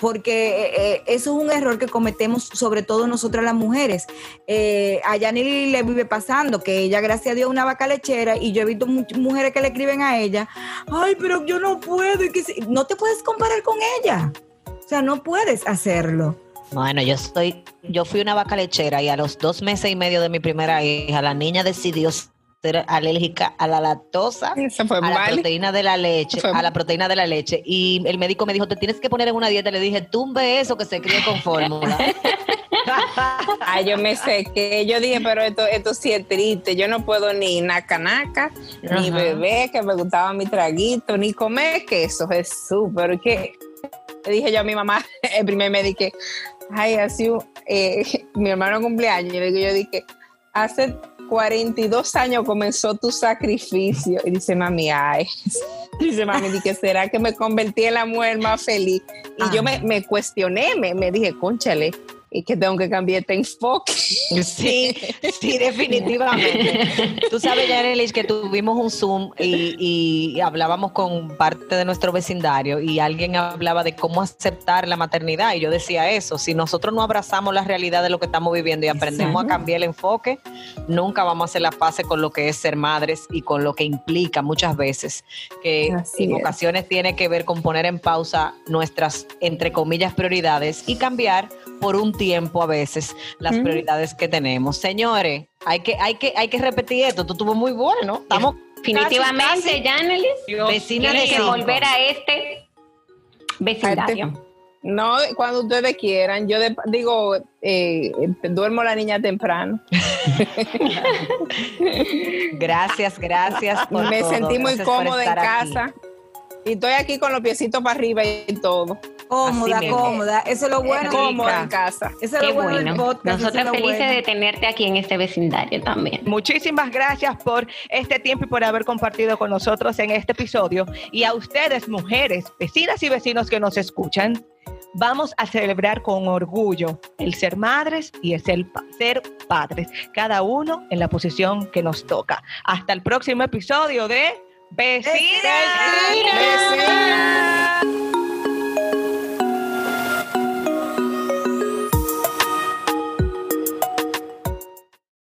porque eh, eh, eso es un error que cometemos sobre todo nosotras las mujeres. Eh, a Yanili le vive pasando que ella, gracias a Dios, una vaca lechera y yo he visto mujeres que le escriben a ella, ay, pero yo no puedo, y que no te puedes comparar con ella. O sea, no puedes hacerlo. Bueno, yo estoy, yo fui una vaca lechera y a los dos meses y medio de mi primera hija, la niña decidió alérgica a la lactosa, a la proteína de la leche, a la proteína de la leche. Y el médico me dijo, te tienes que poner en una dieta. Le dije, tumbe eso que se críe con fórmula. Ay, yo me sé que yo dije, pero esto, esto sí es triste. Yo no puedo ni naca naca, ni beber, que me gustaba mi traguito, ni comer queso, Jesús, pero que le dije yo a mi mamá, el primer me dije, ay, así, eh, mi hermano cumpleaños, y yo dije, hace 42 años comenzó tu sacrificio. Y dice, mami, ay. Dice, mami, dije, ¿será que me convertí en la mujer más feliz? Y yo me, me, cuestioné, me, me dije, conchale, y que tengo que cambiar este enfoque. Sí, sí, definitivamente. Tú sabes, Yarelis, que tuvimos un Zoom y, y, hablábamos con parte de nuestro vecindario y alguien hablaba de cómo aceptar la maternidad y yo decía eso, si nosotros no abrazamos la realidad de lo que estamos viviendo y aprendemos a cambiar el enfoque, nunca vamos a hacer la fase con lo que es ser madres y con lo que implica muchas veces, que Así en es. ocasiones tiene que ver con poner en pausa nuestras, entre comillas, prioridades y cambiar por un tiempo a veces las mm. prioridades que tenemos. Señores, hay que, hay que, hay que repetir esto. Tú estuvo muy bueno. Estamos definitivamente, Janelis, vecina de que volver a este vecindario. No, cuando ustedes quieran. Yo de, digo, eh, duermo la niña temprano. gracias, gracias. Me todo. sentí muy gracias cómoda en casa. Aquí. Y estoy aquí con los piecitos para arriba y todo. Cómoda, cómoda. Eso es lo bueno. Cómoda en casa. Eso es lo bueno, bueno. del podcast. Nosotros eso es felices bueno. de tenerte aquí en este vecindario también. Muchísimas gracias por este tiempo y por haber compartido con nosotros en este episodio. Y a ustedes, mujeres, vecinas y vecinos que nos escuchan, vamos a celebrar con orgullo el ser madres y el ser, ser padres, cada uno en la posición que nos toca. Hasta el próximo episodio de Vecinas. Vecinas.